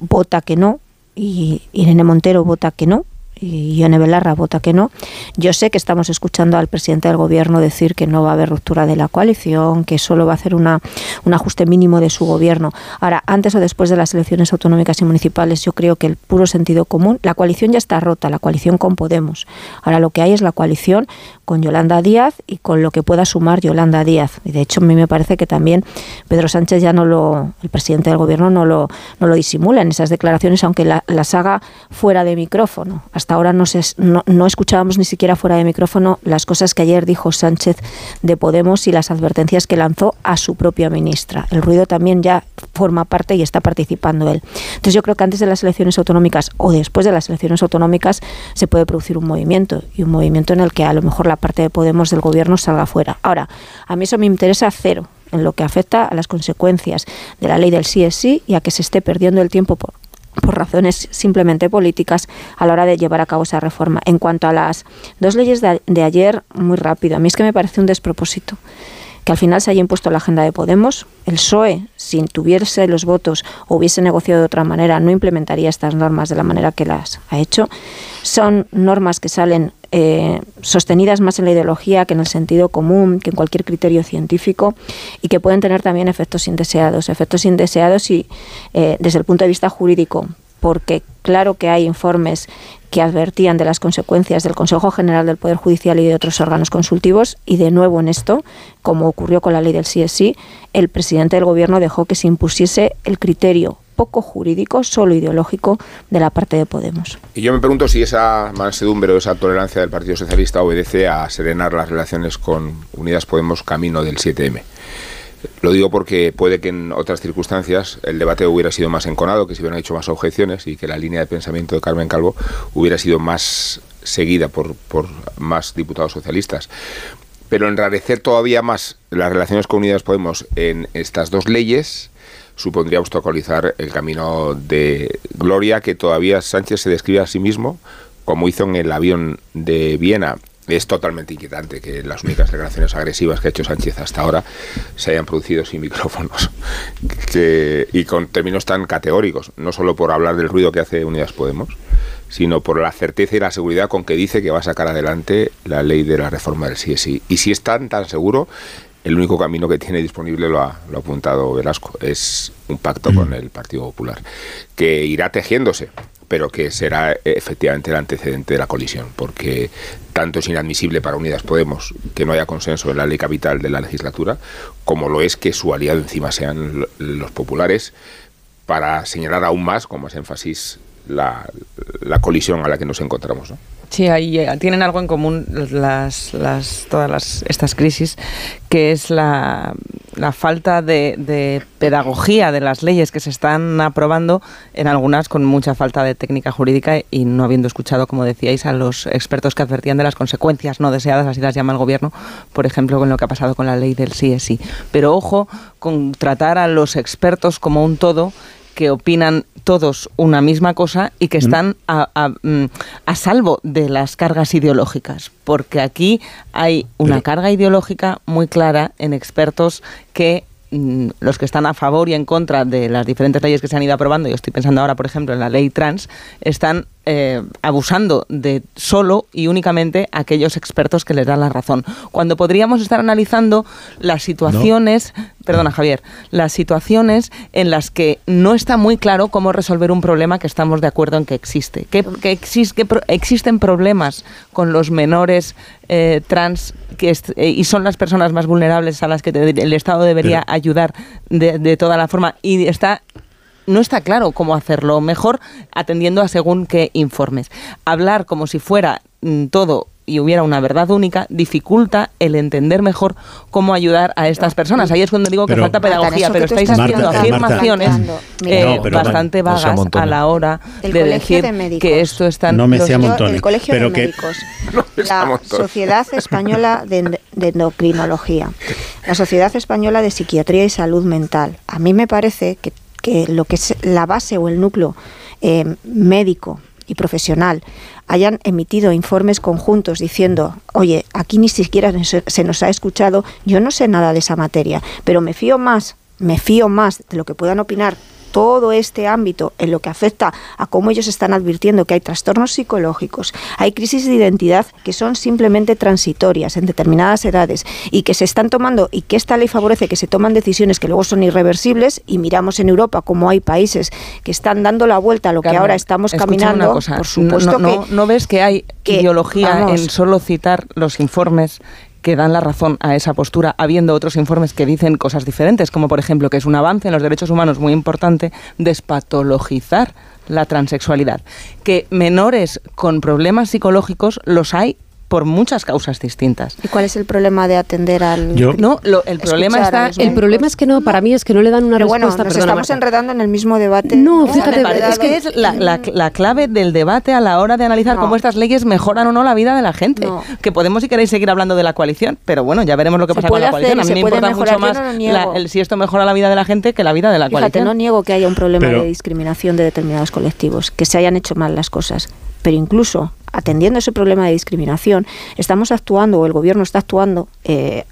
vota que no y Irene Montero vota que no, y Ione Belarra vota que no. Yo sé que estamos escuchando al presidente del gobierno decir que no va a haber ruptura de la coalición, que solo va a hacer una, un ajuste mínimo de su gobierno. Ahora, antes o después de las elecciones autonómicas y municipales, yo creo que el puro sentido común, la coalición ya está rota, la coalición con Podemos. Ahora lo que hay es la coalición con Yolanda Díaz y con lo que pueda sumar Yolanda Díaz. Y de hecho, a mí me parece que también Pedro Sánchez ya no lo, el presidente del gobierno no lo, no lo disimula en esas declaraciones, aunque las haga fuera de micrófono. Hasta ahora no, se, no, no, escuchábamos ni siquiera fuera de micrófono las cosas que ayer dijo Sánchez de Podemos y las advertencias que lanzó a su propia ministra. El ruido también ya forma parte y está participando él. Entonces yo creo que antes de las elecciones autonómicas o después de las elecciones autonómicas se puede producir un movimiento y un movimiento en el que a lo mejor la parte de Podemos del gobierno salga fuera. Ahora, a mí eso me interesa cero en lo que afecta a las consecuencias de la ley del sí es sí y a que se esté perdiendo el tiempo por, por razones simplemente políticas a la hora de llevar a cabo esa reforma. En cuanto a las dos leyes de, de ayer, muy rápido, a mí es que me parece un despropósito que al final se haya impuesto la agenda de Podemos. El PSOE, si tuviese los votos o hubiese negociado de otra manera, no implementaría estas normas de la manera que las ha hecho. Son normas que salen eh, sostenidas más en la ideología que en el sentido común, que en cualquier criterio científico y que pueden tener también efectos indeseados. Efectos indeseados y eh, desde el punto de vista jurídico, porque claro que hay informes que advertían de las consecuencias del Consejo General del Poder Judicial y de otros órganos consultivos y de nuevo en esto, como ocurrió con la ley del CSI, el presidente del Gobierno dejó que se impusiese el criterio poco jurídico, solo ideológico de la parte de Podemos. Y yo me pregunto si esa mansedumbre o esa tolerancia del Partido Socialista obedece a serenar las relaciones con Unidas Podemos camino del 7M. Lo digo porque puede que en otras circunstancias el debate hubiera sido más enconado, que se hubieran hecho más objeciones y que la línea de pensamiento de Carmen Calvo hubiera sido más seguida por, por más diputados socialistas. Pero enrarecer todavía más las relaciones con Unidas Podemos en estas dos leyes supondría obstaculizar el camino de gloria que todavía Sánchez se describe a sí mismo como hizo en el avión de Viena es totalmente inquietante que las únicas declaraciones agresivas que ha hecho Sánchez hasta ahora se hayan producido sin micrófonos y con términos tan categóricos, no solo por hablar del ruido que hace Unidas Podemos, sino por la certeza y la seguridad con que dice que va a sacar adelante la ley de la reforma del CSI. Y si es tan, tan seguro, el único camino que tiene disponible, lo ha, lo ha apuntado Velasco, es un pacto con el Partido Popular, que irá tejiéndose pero que será eh, efectivamente el antecedente de la colisión, porque tanto es inadmisible para Unidas Podemos que no haya consenso en la ley capital de la legislatura, como lo es que su aliado encima sean los populares, para señalar aún más, con más énfasis, la, la colisión a la que nos encontramos. ¿no? Sí, ahí eh, tienen algo en común las, las, todas las, estas crisis, que es la, la falta de, pedagogía de las leyes que se están aprobando, en algunas con mucha falta de técnica jurídica y no habiendo escuchado, como decíais, a los expertos que advertían de las consecuencias no deseadas, así las llama el gobierno, por ejemplo, con lo que ha pasado con la ley del sí. Pero ojo con tratar a los expertos como un todo que opinan todos una misma cosa y que están mm, a, salvo de las cargas ideológicas, porque aquí hay una carga ideológica muy clara en expertos que mm, los que están a favor y en contra de las diferentes leyes que se han ido aprobando, yo estoy pensando ahora, por ejemplo, en la ley trans, están eh, abusando de solo y únicamente aquellos expertos que les dan la razón. Cuando podríamos estar analizando las situaciones, perdona Javier, las situaciones en las que no está muy claro cómo resolver un problema que estamos de acuerdo en que existe. Que, que, existen problemas con los menores eh, trans que eh, y son las personas más vulnerables a las que el Estado debería ayudar de, de toda la forma y está no está claro cómo hacerlo, mejor atendiendo a según qué informes. Hablar como si fuera mm, todo y hubiera una verdad única, dificulta el entender mejor cómo ayudar a estas personas. Ahí es cuando digo que falta pedagogía, pero estáis haciendo afirmaciones eh, bastante vagas a la hora de decir que esto está... No me sea montones. El Colegio de Médicos, la Sociedad Española de, Endocrinología, la Sociedad Española de Psiquiatría y Salud Mental. A mí me parece que que lo que es la base o el núcleo eh, médico y profesional hayan emitido informes conjuntos diciendo, oye, aquí ni siquiera se nos ha escuchado, yo no sé nada de esa materia, pero me fío más, me fío más de lo que puedan opinar todo este ámbito en lo que afecta a cómo ellos están advirtiendo que hay trastornos psicológicos, hay crisis de identidad que son simplemente transitorias en determinadas edades y que se están tomando y que esta ley favorece que se toman decisiones que luego son irreversibles y miramos en Europa como hay países que están dando la vuelta a lo que ahora estamos caminando, por supuesto no, no, no, ves que hay ideología en solo citar los informes que dan la razón a esa postura, habiendo otros informes que dicen cosas diferentes, como por ejemplo que es un avance en los derechos humanos muy importante despatologizar la transexualidad. Que menores con problemas psicológicos los hay por muchas causas distintas. ¿Y cuál es el problema de atender al no el problema está el problema es que no para mí es que no le dan una respuesta bueno, nos estamos enredando en el mismo debate no fíjate es que es la, la, clave del debate a la hora de analizar cómo estas leyes mejoran o no la vida de la gente. Que podemos si queréis seguir hablando de la coalición pero bueno ya veremos lo que pasa con la coalición. A mí me importa mucho más el, si esto mejora la vida de la gente que la vida de la fíjate, coalición. no niego que haya un problema de discriminación de determinados colectivos que se hayan hecho mal las cosas pero incluso atendiendo ese problema de discriminación, estamos actuando o el gobierno está actuando, eh,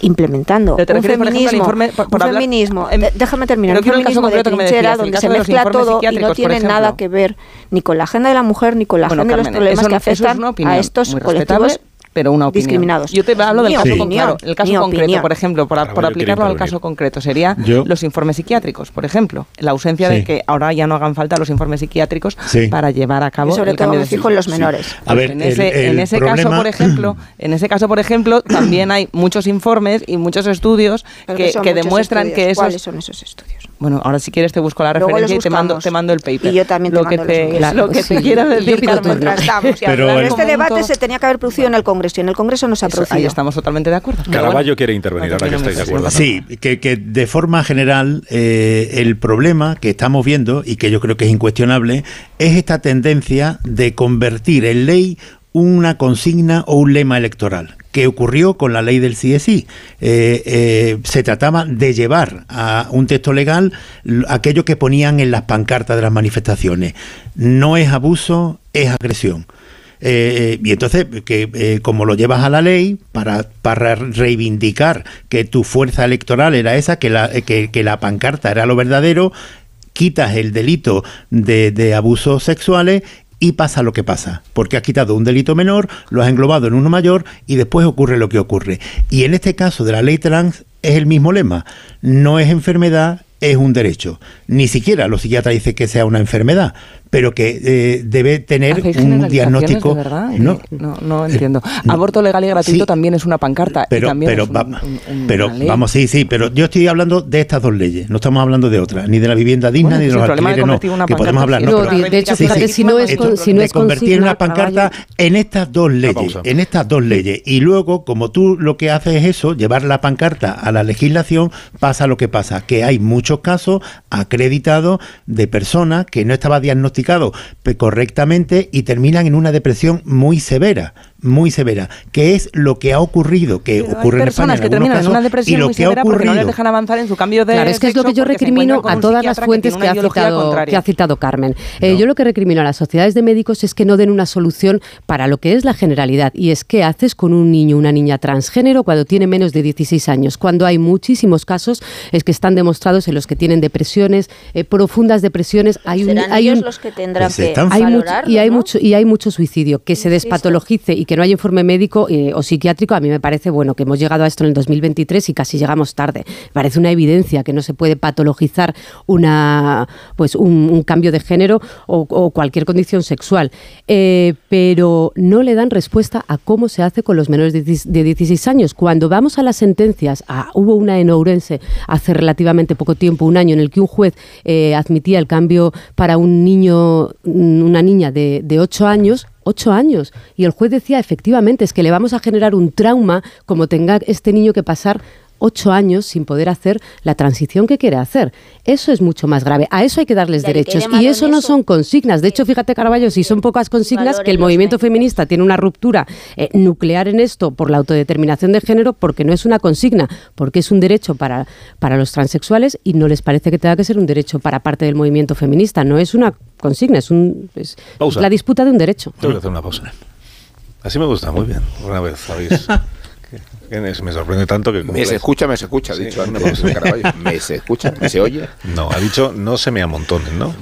implementando un feminismo, un feminismo déjame terminar, un feminismo de trinchera donde se mezcla todo y no tiene nada que ver ni con la agenda de la mujer ni con la agenda de los problemas que afectan a estos colectivos pero una opinión. Discriminados. Yo te hablo del caso concreto, el caso concreto, por ejemplo, por, aplicarlo al caso concreto, sería los informes psiquiátricos, por ejemplo, la ausencia de que ahora ya no hagan falta los informes psiquiátricos para llevar a cabo sobre el todo cambio de fijo en los menores. A ver, en ese, en ese caso, por ejemplo, en ese caso, por ejemplo, también hay muchos informes y muchos estudios que, que demuestran que esos ¿Cuáles son esos estudios? Bueno, ahora si quieres te busco la referencia y te mando, te mando el paper. Y yo también te lo mando que te, Lo que te quiero decir, Carmen, Pero este debate se tenía que haber producido en el Congreso y en el Congreso no se ha producido. ahí estamos totalmente de acuerdo. Caraballo quiere intervenir ahora que estáis de acuerdo. Sí, que, que de forma general eh, el problema que estamos viendo y que yo creo que es incuestionable es esta tendencia de convertir en ley una consigna o un lema electoral que ocurrió con la ley del CSI. Eh, eh, se trataba de llevar a un texto legal aquello que ponían en las pancartas de las manifestaciones. No es abuso, es agresión. Eh, y entonces, que como lo llevas a la ley para, para reivindicar que tu fuerza electoral era esa, que la, que, la pancarta era lo verdadero, quitas el delito de, de abusos sexuales y pasa lo que pasa, porque has quitado un delito menor, lo has englobado en uno mayor y después ocurre lo que ocurre. Y en este caso de la ley trans es el mismo lema, no es enfermedad, es un derecho. Ni siquiera los psiquiatras dicen que sea una enfermedad, pero que eh, debe tener un diagnóstico. no, no, entiendo. Aborto legal y gratuito también es una pancarta. Pero, también pero, pero vamos, sí, sí, pero yo estoy hablando de estas dos leyes, no estamos hablando de otras, ni de la vivienda digna ni de los alquileres, no, que podemos hablar. No, de hecho, fíjate, si no es, si no es convertir una pancarta en estas dos leyes, en estas dos leyes, y luego, como tú lo que haces es eso, llevar la pancarta a la legislación, pasa lo que pasa, que hay muchos casos acreditados de personas que no estaba correctamente y terminan en una depresión muy severa muy severa, que es lo que ha ocurrido, que ocurre en España en que terminan casos, en una depresión y lo muy que ha ocurrido, no les dejan avanzar en su cambio de Claro, es que es lo que yo recrimino a todas las fuentes que, ha citado, que ha citado Carmen. Eh, yo lo que recrimino a las sociedades de médicos es que no den una solución para lo que es la generalidad y es que haces con un niño, una niña transgénero cuando tiene menos de 16 años, cuando hay muchísimos casos es que están demostrados en los que tienen depresiones, eh, profundas depresiones, hay un, hay los que tendrán pues que hay mucho, y hay mucho y hay mucho suicidio que se despatologice y que no haya informe médico eh, o psiquiátrico, a mí me parece bueno que hemos llegado a esto en el 2023 y casi llegamos tarde. parece una evidencia que no se puede patologizar una, pues un, cambio de género o, cualquier condición sexual. Eh, pero no le dan respuesta a cómo se hace con los menores de, 16 años. Cuando vamos a las sentencias, hubo una en Ourense hace relativamente poco tiempo, un año, en el que un juez eh, admitía el cambio para un niño, una niña de, de 8 años, ocho años. Y el juez decía, efectivamente, es que le vamos a generar un trauma como tenga este niño que pasar ocho años sin poder hacer la transición que quiere hacer. Eso es mucho más grave. A eso hay que darles derechos. y eso no son consignas. De hecho, fíjate, Caraballo, si son pocas consignas, que el movimiento feminista tiene una ruptura eh, nuclear en esto por la autodeterminación de género, porque no es una consigna, porque es un derecho para, para los transexuales y no les parece que tenga que ser un derecho para parte del movimiento feminista. No es una consigna, es, un, la disputa de un derecho. Tengo que hacer una pausa. Así me gusta, muy bien. Una vez habéis Me sorprende tanto que... Me se escucha, me se escucha, ha dicho Me se escucha, me se oye. No, ha dicho no se me amontonen, ¿no?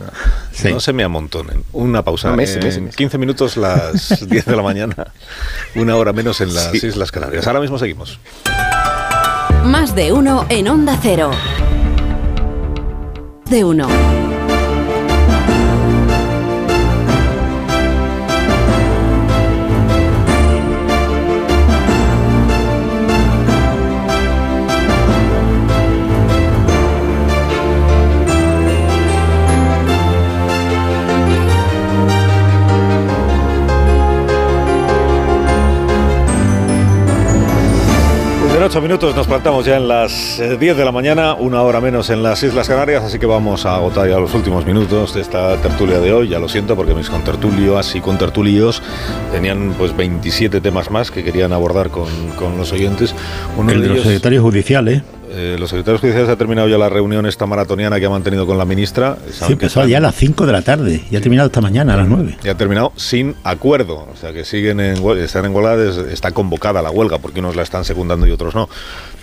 No se me amontonen. Una pausa. en 15 minutos las 10 de la mañana, una hora menos en las Islas Canarias. Ahora mismo seguimos. Más de uno en Onda Cero. De uno. Ocho minutos nos plantamos ya en las 10 eh, de la mañana, una hora menos en las Islas Canarias, así que vamos a agotar ya los últimos minutos de esta tertulia de hoy. Ya lo siento porque mis contertulios y contertulios tenían pues 27 temas más que querían abordar con, con los oyentes. Uno El de, los secretarios judiciales. Eh, los secretarios judiciales ha terminado ya la reunión esta maratoniana que ha mantenido con la ministra. Sí, empezó ya a las 5 de la tarde y ha terminado esta mañana a las 9. Y ha terminado sin acuerdo, o sea que siguen en, están en huelga, está convocada la huelga porque unos la están secundando y otros no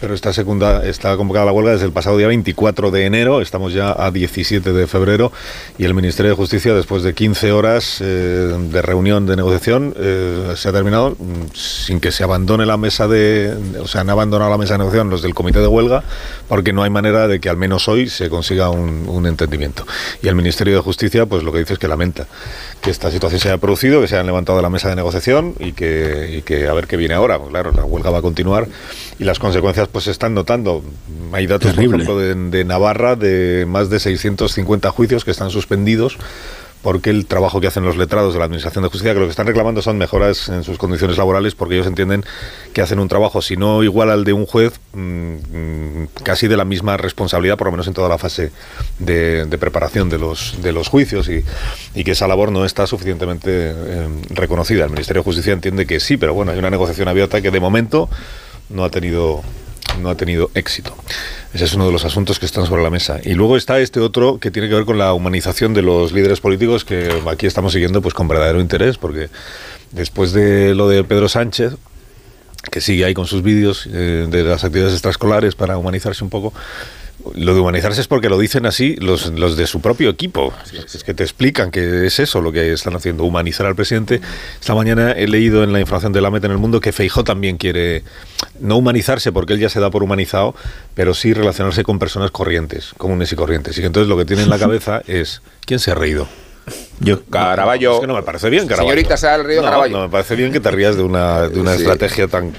pero está, segunda, está convocada la huelga desde el pasado día 24 de enero, estamos ya a 17 de febrero y el Ministerio de Justicia, después de 15 horas eh, de reunión de negociación, eh, se ha terminado mm, sin que se abandone la mesa de, o sea, han abandonado la mesa de negociación los del comité de huelga, porque no hay manera de que al menos hoy se consiga un, entendimiento. Y el Ministerio de Justicia, pues lo que dice es que lamenta que esta situación se haya producido, que se hayan levantado la mesa de negociación y que, a ver qué viene ahora. Claro, la huelga va a continuar y las consecuencias pues se están notando. Hay datos, por ejemplo, de, Navarra de más de 650 juicios que están suspendidos porque el trabajo que hacen los letrados de la Administración de Justicia, que lo que están reclamando son mejoras en sus condiciones laborales, porque ellos entienden que hacen un trabajo, si no igual al de un juez, mm, mm, casi de la misma responsabilidad, por lo menos en toda la fase de, preparación de los, de los juicios, y, y, que esa labor no está suficientemente eh, reconocida. El Ministerio de Justicia entiende que sí, pero bueno, hay una negociación abierta que de momento no ha tenido no ha tenido éxito. Ese es uno de los asuntos que están sobre la mesa. Y luego está este otro que tiene que ver con la humanización de los líderes políticos que aquí estamos siguiendo pues con verdadero interés porque después de lo de Pedro Sánchez que sigue ahí con sus vídeos eh, de las actividades extraescolares para humanizarse un poco, lo de humanizarse es porque lo dicen así los, los de su propio equipo. Es que te explican que es eso lo que están haciendo, humanizar al presidente. Esta mañana he leído en la información de la Meta en el Mundo que Feijó también quiere no humanizarse porque él ya se da por humanizado, pero sí relacionarse con personas corrientes, comunes y corrientes. Y que entonces lo que tiene en la cabeza es, ¿quién se ha reído? Yo, Caraballo. Es que no me parece bien, Caraballo. Señorita, se ha reído no, Caraballo. No me parece bien que te rías de una, de una estrategia tan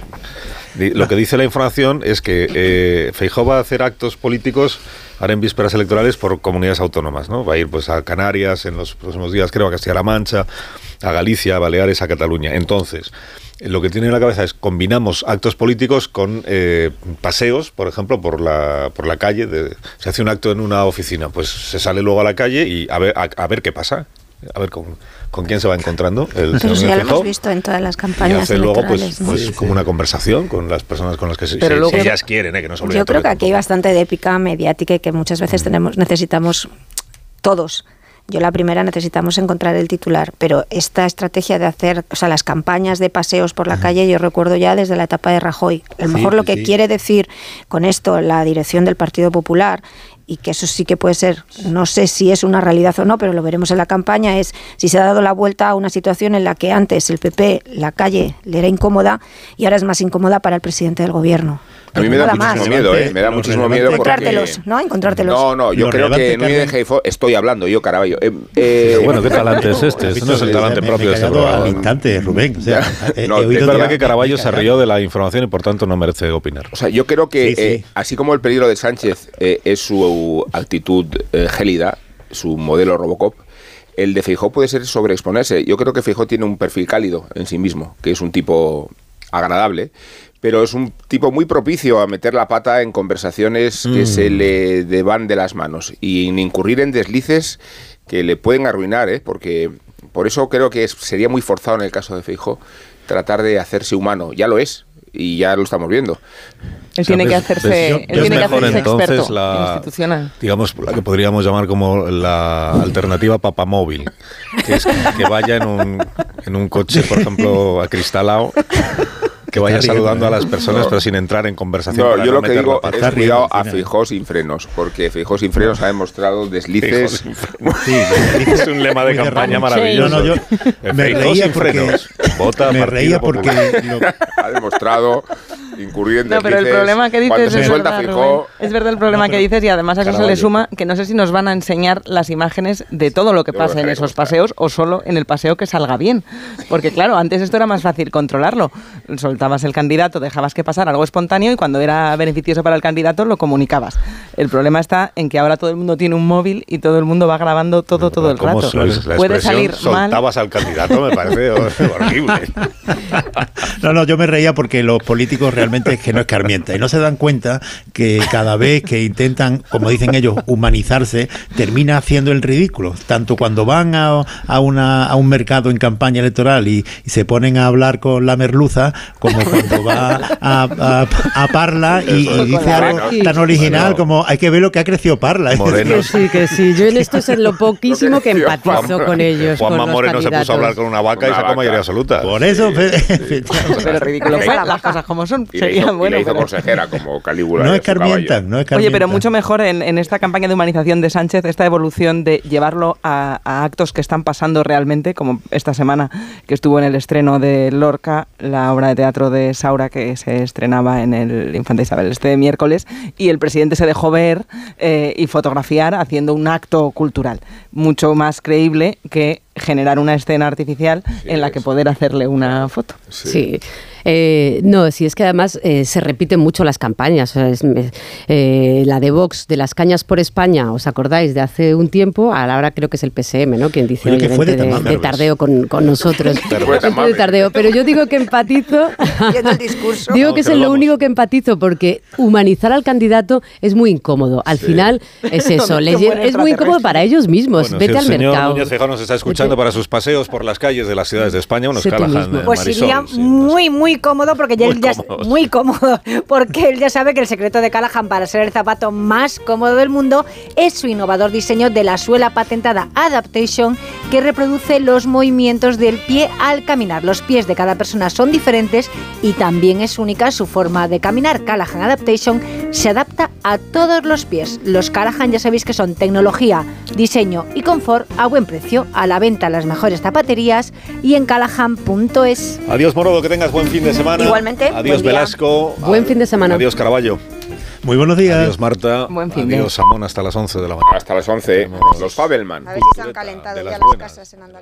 lo que dice la información es que eh, Feijóo va a hacer actos políticos ahora en vísperas electorales por comunidades autónomas, ¿no? Va a ir pues a Canarias en los próximos días, creo, a Castilla-La Mancha, a Galicia, a Baleares, a Cataluña. Entonces, lo que tiene en la cabeza es combinamos actos políticos con eh, paseos, por ejemplo, por la, por la calle. se hace un acto en una oficina, pues se sale luego a la calle y a ver, a ver qué pasa. A ver cómo con quién se va encontrando el Pero ya lo hemos visto en todas las campañas. Y hace luego pues, pues como una conversación con las personas con las que, se, ellas quieren, ¿eh? que no Yo creo que aquí hay bastante de épica mediática y que muchas veces mm. tenemos, necesitamos todos. Yo la primera necesitamos encontrar el titular, pero esta estrategia de hacer, o sea, las campañas de paseos por la calle, yo recuerdo ya desde la etapa de Rajoy. A lo mejor lo que quiere decir con esto la dirección del Partido Popular y que eso sí que puede ser, no sé si es una realidad o no, pero lo veremos en la campaña, es si se ha dado la vuelta a una situación en la que antes el PP, la calle, le era incómoda y ahora es más incómoda para el presidente del gobierno. A mí me da muchísimo miedo, ¿eh? Me da muchísimo miedo Encontrártelos, ¿no? Encontrártelos. No, no, yo creo que Núñez Heifo, estoy hablando yo, Caraballo. Eh, eh, bueno, ¿qué talante es este? Este no es el talante propio de este programa. instante, Rubén. O sea, no, es verdad que Caraballo se rió de la información y por tanto no merece opinar. O sea, yo creo que eh, así como el peligro de Sánchez es su actitud gélida, su modelo Robocop, el de Feijó puede ser sobreexponerse. Yo creo que Feijó tiene un perfil cálido en sí mismo, que es un tipo agradable, pero es un tipo muy propicio a meter la pata en conversaciones que mm. se le van de las manos y en incurrir en deslices que le pueden arruinar, ¿eh? porque por eso creo que sería muy forzado en el caso de Feijo tratar de hacerse humano. Ya lo es y ya lo estamos viendo. Él tiene que hacerse, él tiene que hacerse experto la, institucional. Digamos, la que podríamos llamar como la alternativa papamóvil, que es que vaya en un, en un coche, por ejemplo, acristalado que vaya saludando a las personas, pero sin entrar en conversación. No, yo lo que digo es cuidado a Fijó sin frenos, porque Fijó sin frenos ha demostrado deslices. Sí, es un lema de campaña maravilloso. No, yo me reía sin frenos. Vota me reía porque ha demostrado incurrir en No, pero el problema que dices es verdad, es verdad el problema que dices y además a eso se le suma que no sé si nos van a enseñar las imágenes de todo lo que pasa en esos paseos o solo en el paseo que salga bien. Porque claro, antes esto era más fácil controlarlo. Soltabas el candidato, dejabas que pasara algo espontáneo y cuando era beneficioso para el candidato lo comunicabas. El problema está en que ahora todo el mundo tiene un móvil y todo el mundo va grabando todo todo el rato. Puede salir mal. Soltabas al candidato, me parece horrible. no, no, yo me reía porque los políticos realmente es que no escarmienta y no se dan cuenta que cada vez que intentan, como dicen ellos, humanizarse, termina haciendo el ridículo. Tanto cuando van a, a, una, a un mercado en campaña electoral y, se ponen a hablar con la merluza, como cuando va a, a, Parla y, dice algo tan original como hay que ver lo que ha crecido Parla. Que sí, que sí. Yo en esto es en lo poquísimo que empatizo con ellos. Juanma Moreno se puso a hablar con una vaca y sacó mayoría absoluta. Por eso, pero ridículo fuera, las cosas como son. Sería bueno. hizo consejera como Calígula. No escarmientan, no Oye, pero mucho mejor en, en, esta campaña de humanización de Sánchez, esta evolución de llevarlo a, a, actos que están pasando realmente, como esta semana que estuvo en el estreno de Lorca, la obra de teatro de Saura que se estrenaba en el Infante Isabel este miércoles, y el presidente se dejó ver eh, y fotografiar haciendo un acto cultural mucho más creíble que generar una escena artificial en la que poder hacerle una foto. sí. Eh, no, sí, es que además eh, se repiten mucho las campañas. Eh, la de Vox de las cañas por España, ¿os acordáis? De hace un tiempo, ahora creo que es el PSM, ¿no? Quien dice, oye, de, de, tardeo con, con nosotros. de tardeo. Pero yo digo que empatizo. digo que es lo único que empatizo porque humanizar al candidato es muy incómodo. Al final es eso, es muy incómodo para ellos mismos. Vete al mercado. Núñez nos está escuchando para sus paseos por las calles de las ciudades de España, unos Callahan, Pues sería muy, muy cómodo porque ya, él ya muy cómodo porque él ya sabe que el secreto de Callahan para ser el zapato más cómodo del mundo es su innovador diseño de la suela patentada Adaptation que reproduce los movimientos del pie al caminar. Los pies de cada persona son diferentes y también es única su forma de caminar. Callahan Adaptation se adapta a todos los pies. Los Callahan ya sabéis que son tecnología, diseño y confort a buen precio, a la venta las mejores zapaterías y en callahan.es. Adiós Morodo, que tengas buen fin de semana. Igualmente. Adiós Velasco. Buen fin de semana. Adiós Caraballo. Muy buenos días. Adiós Marta. Buen fin Adiós Samón hasta las 11 de la mañana. Hasta las 11. Los Fabelman. A ver si se han calentado ya las casas en Andalucía.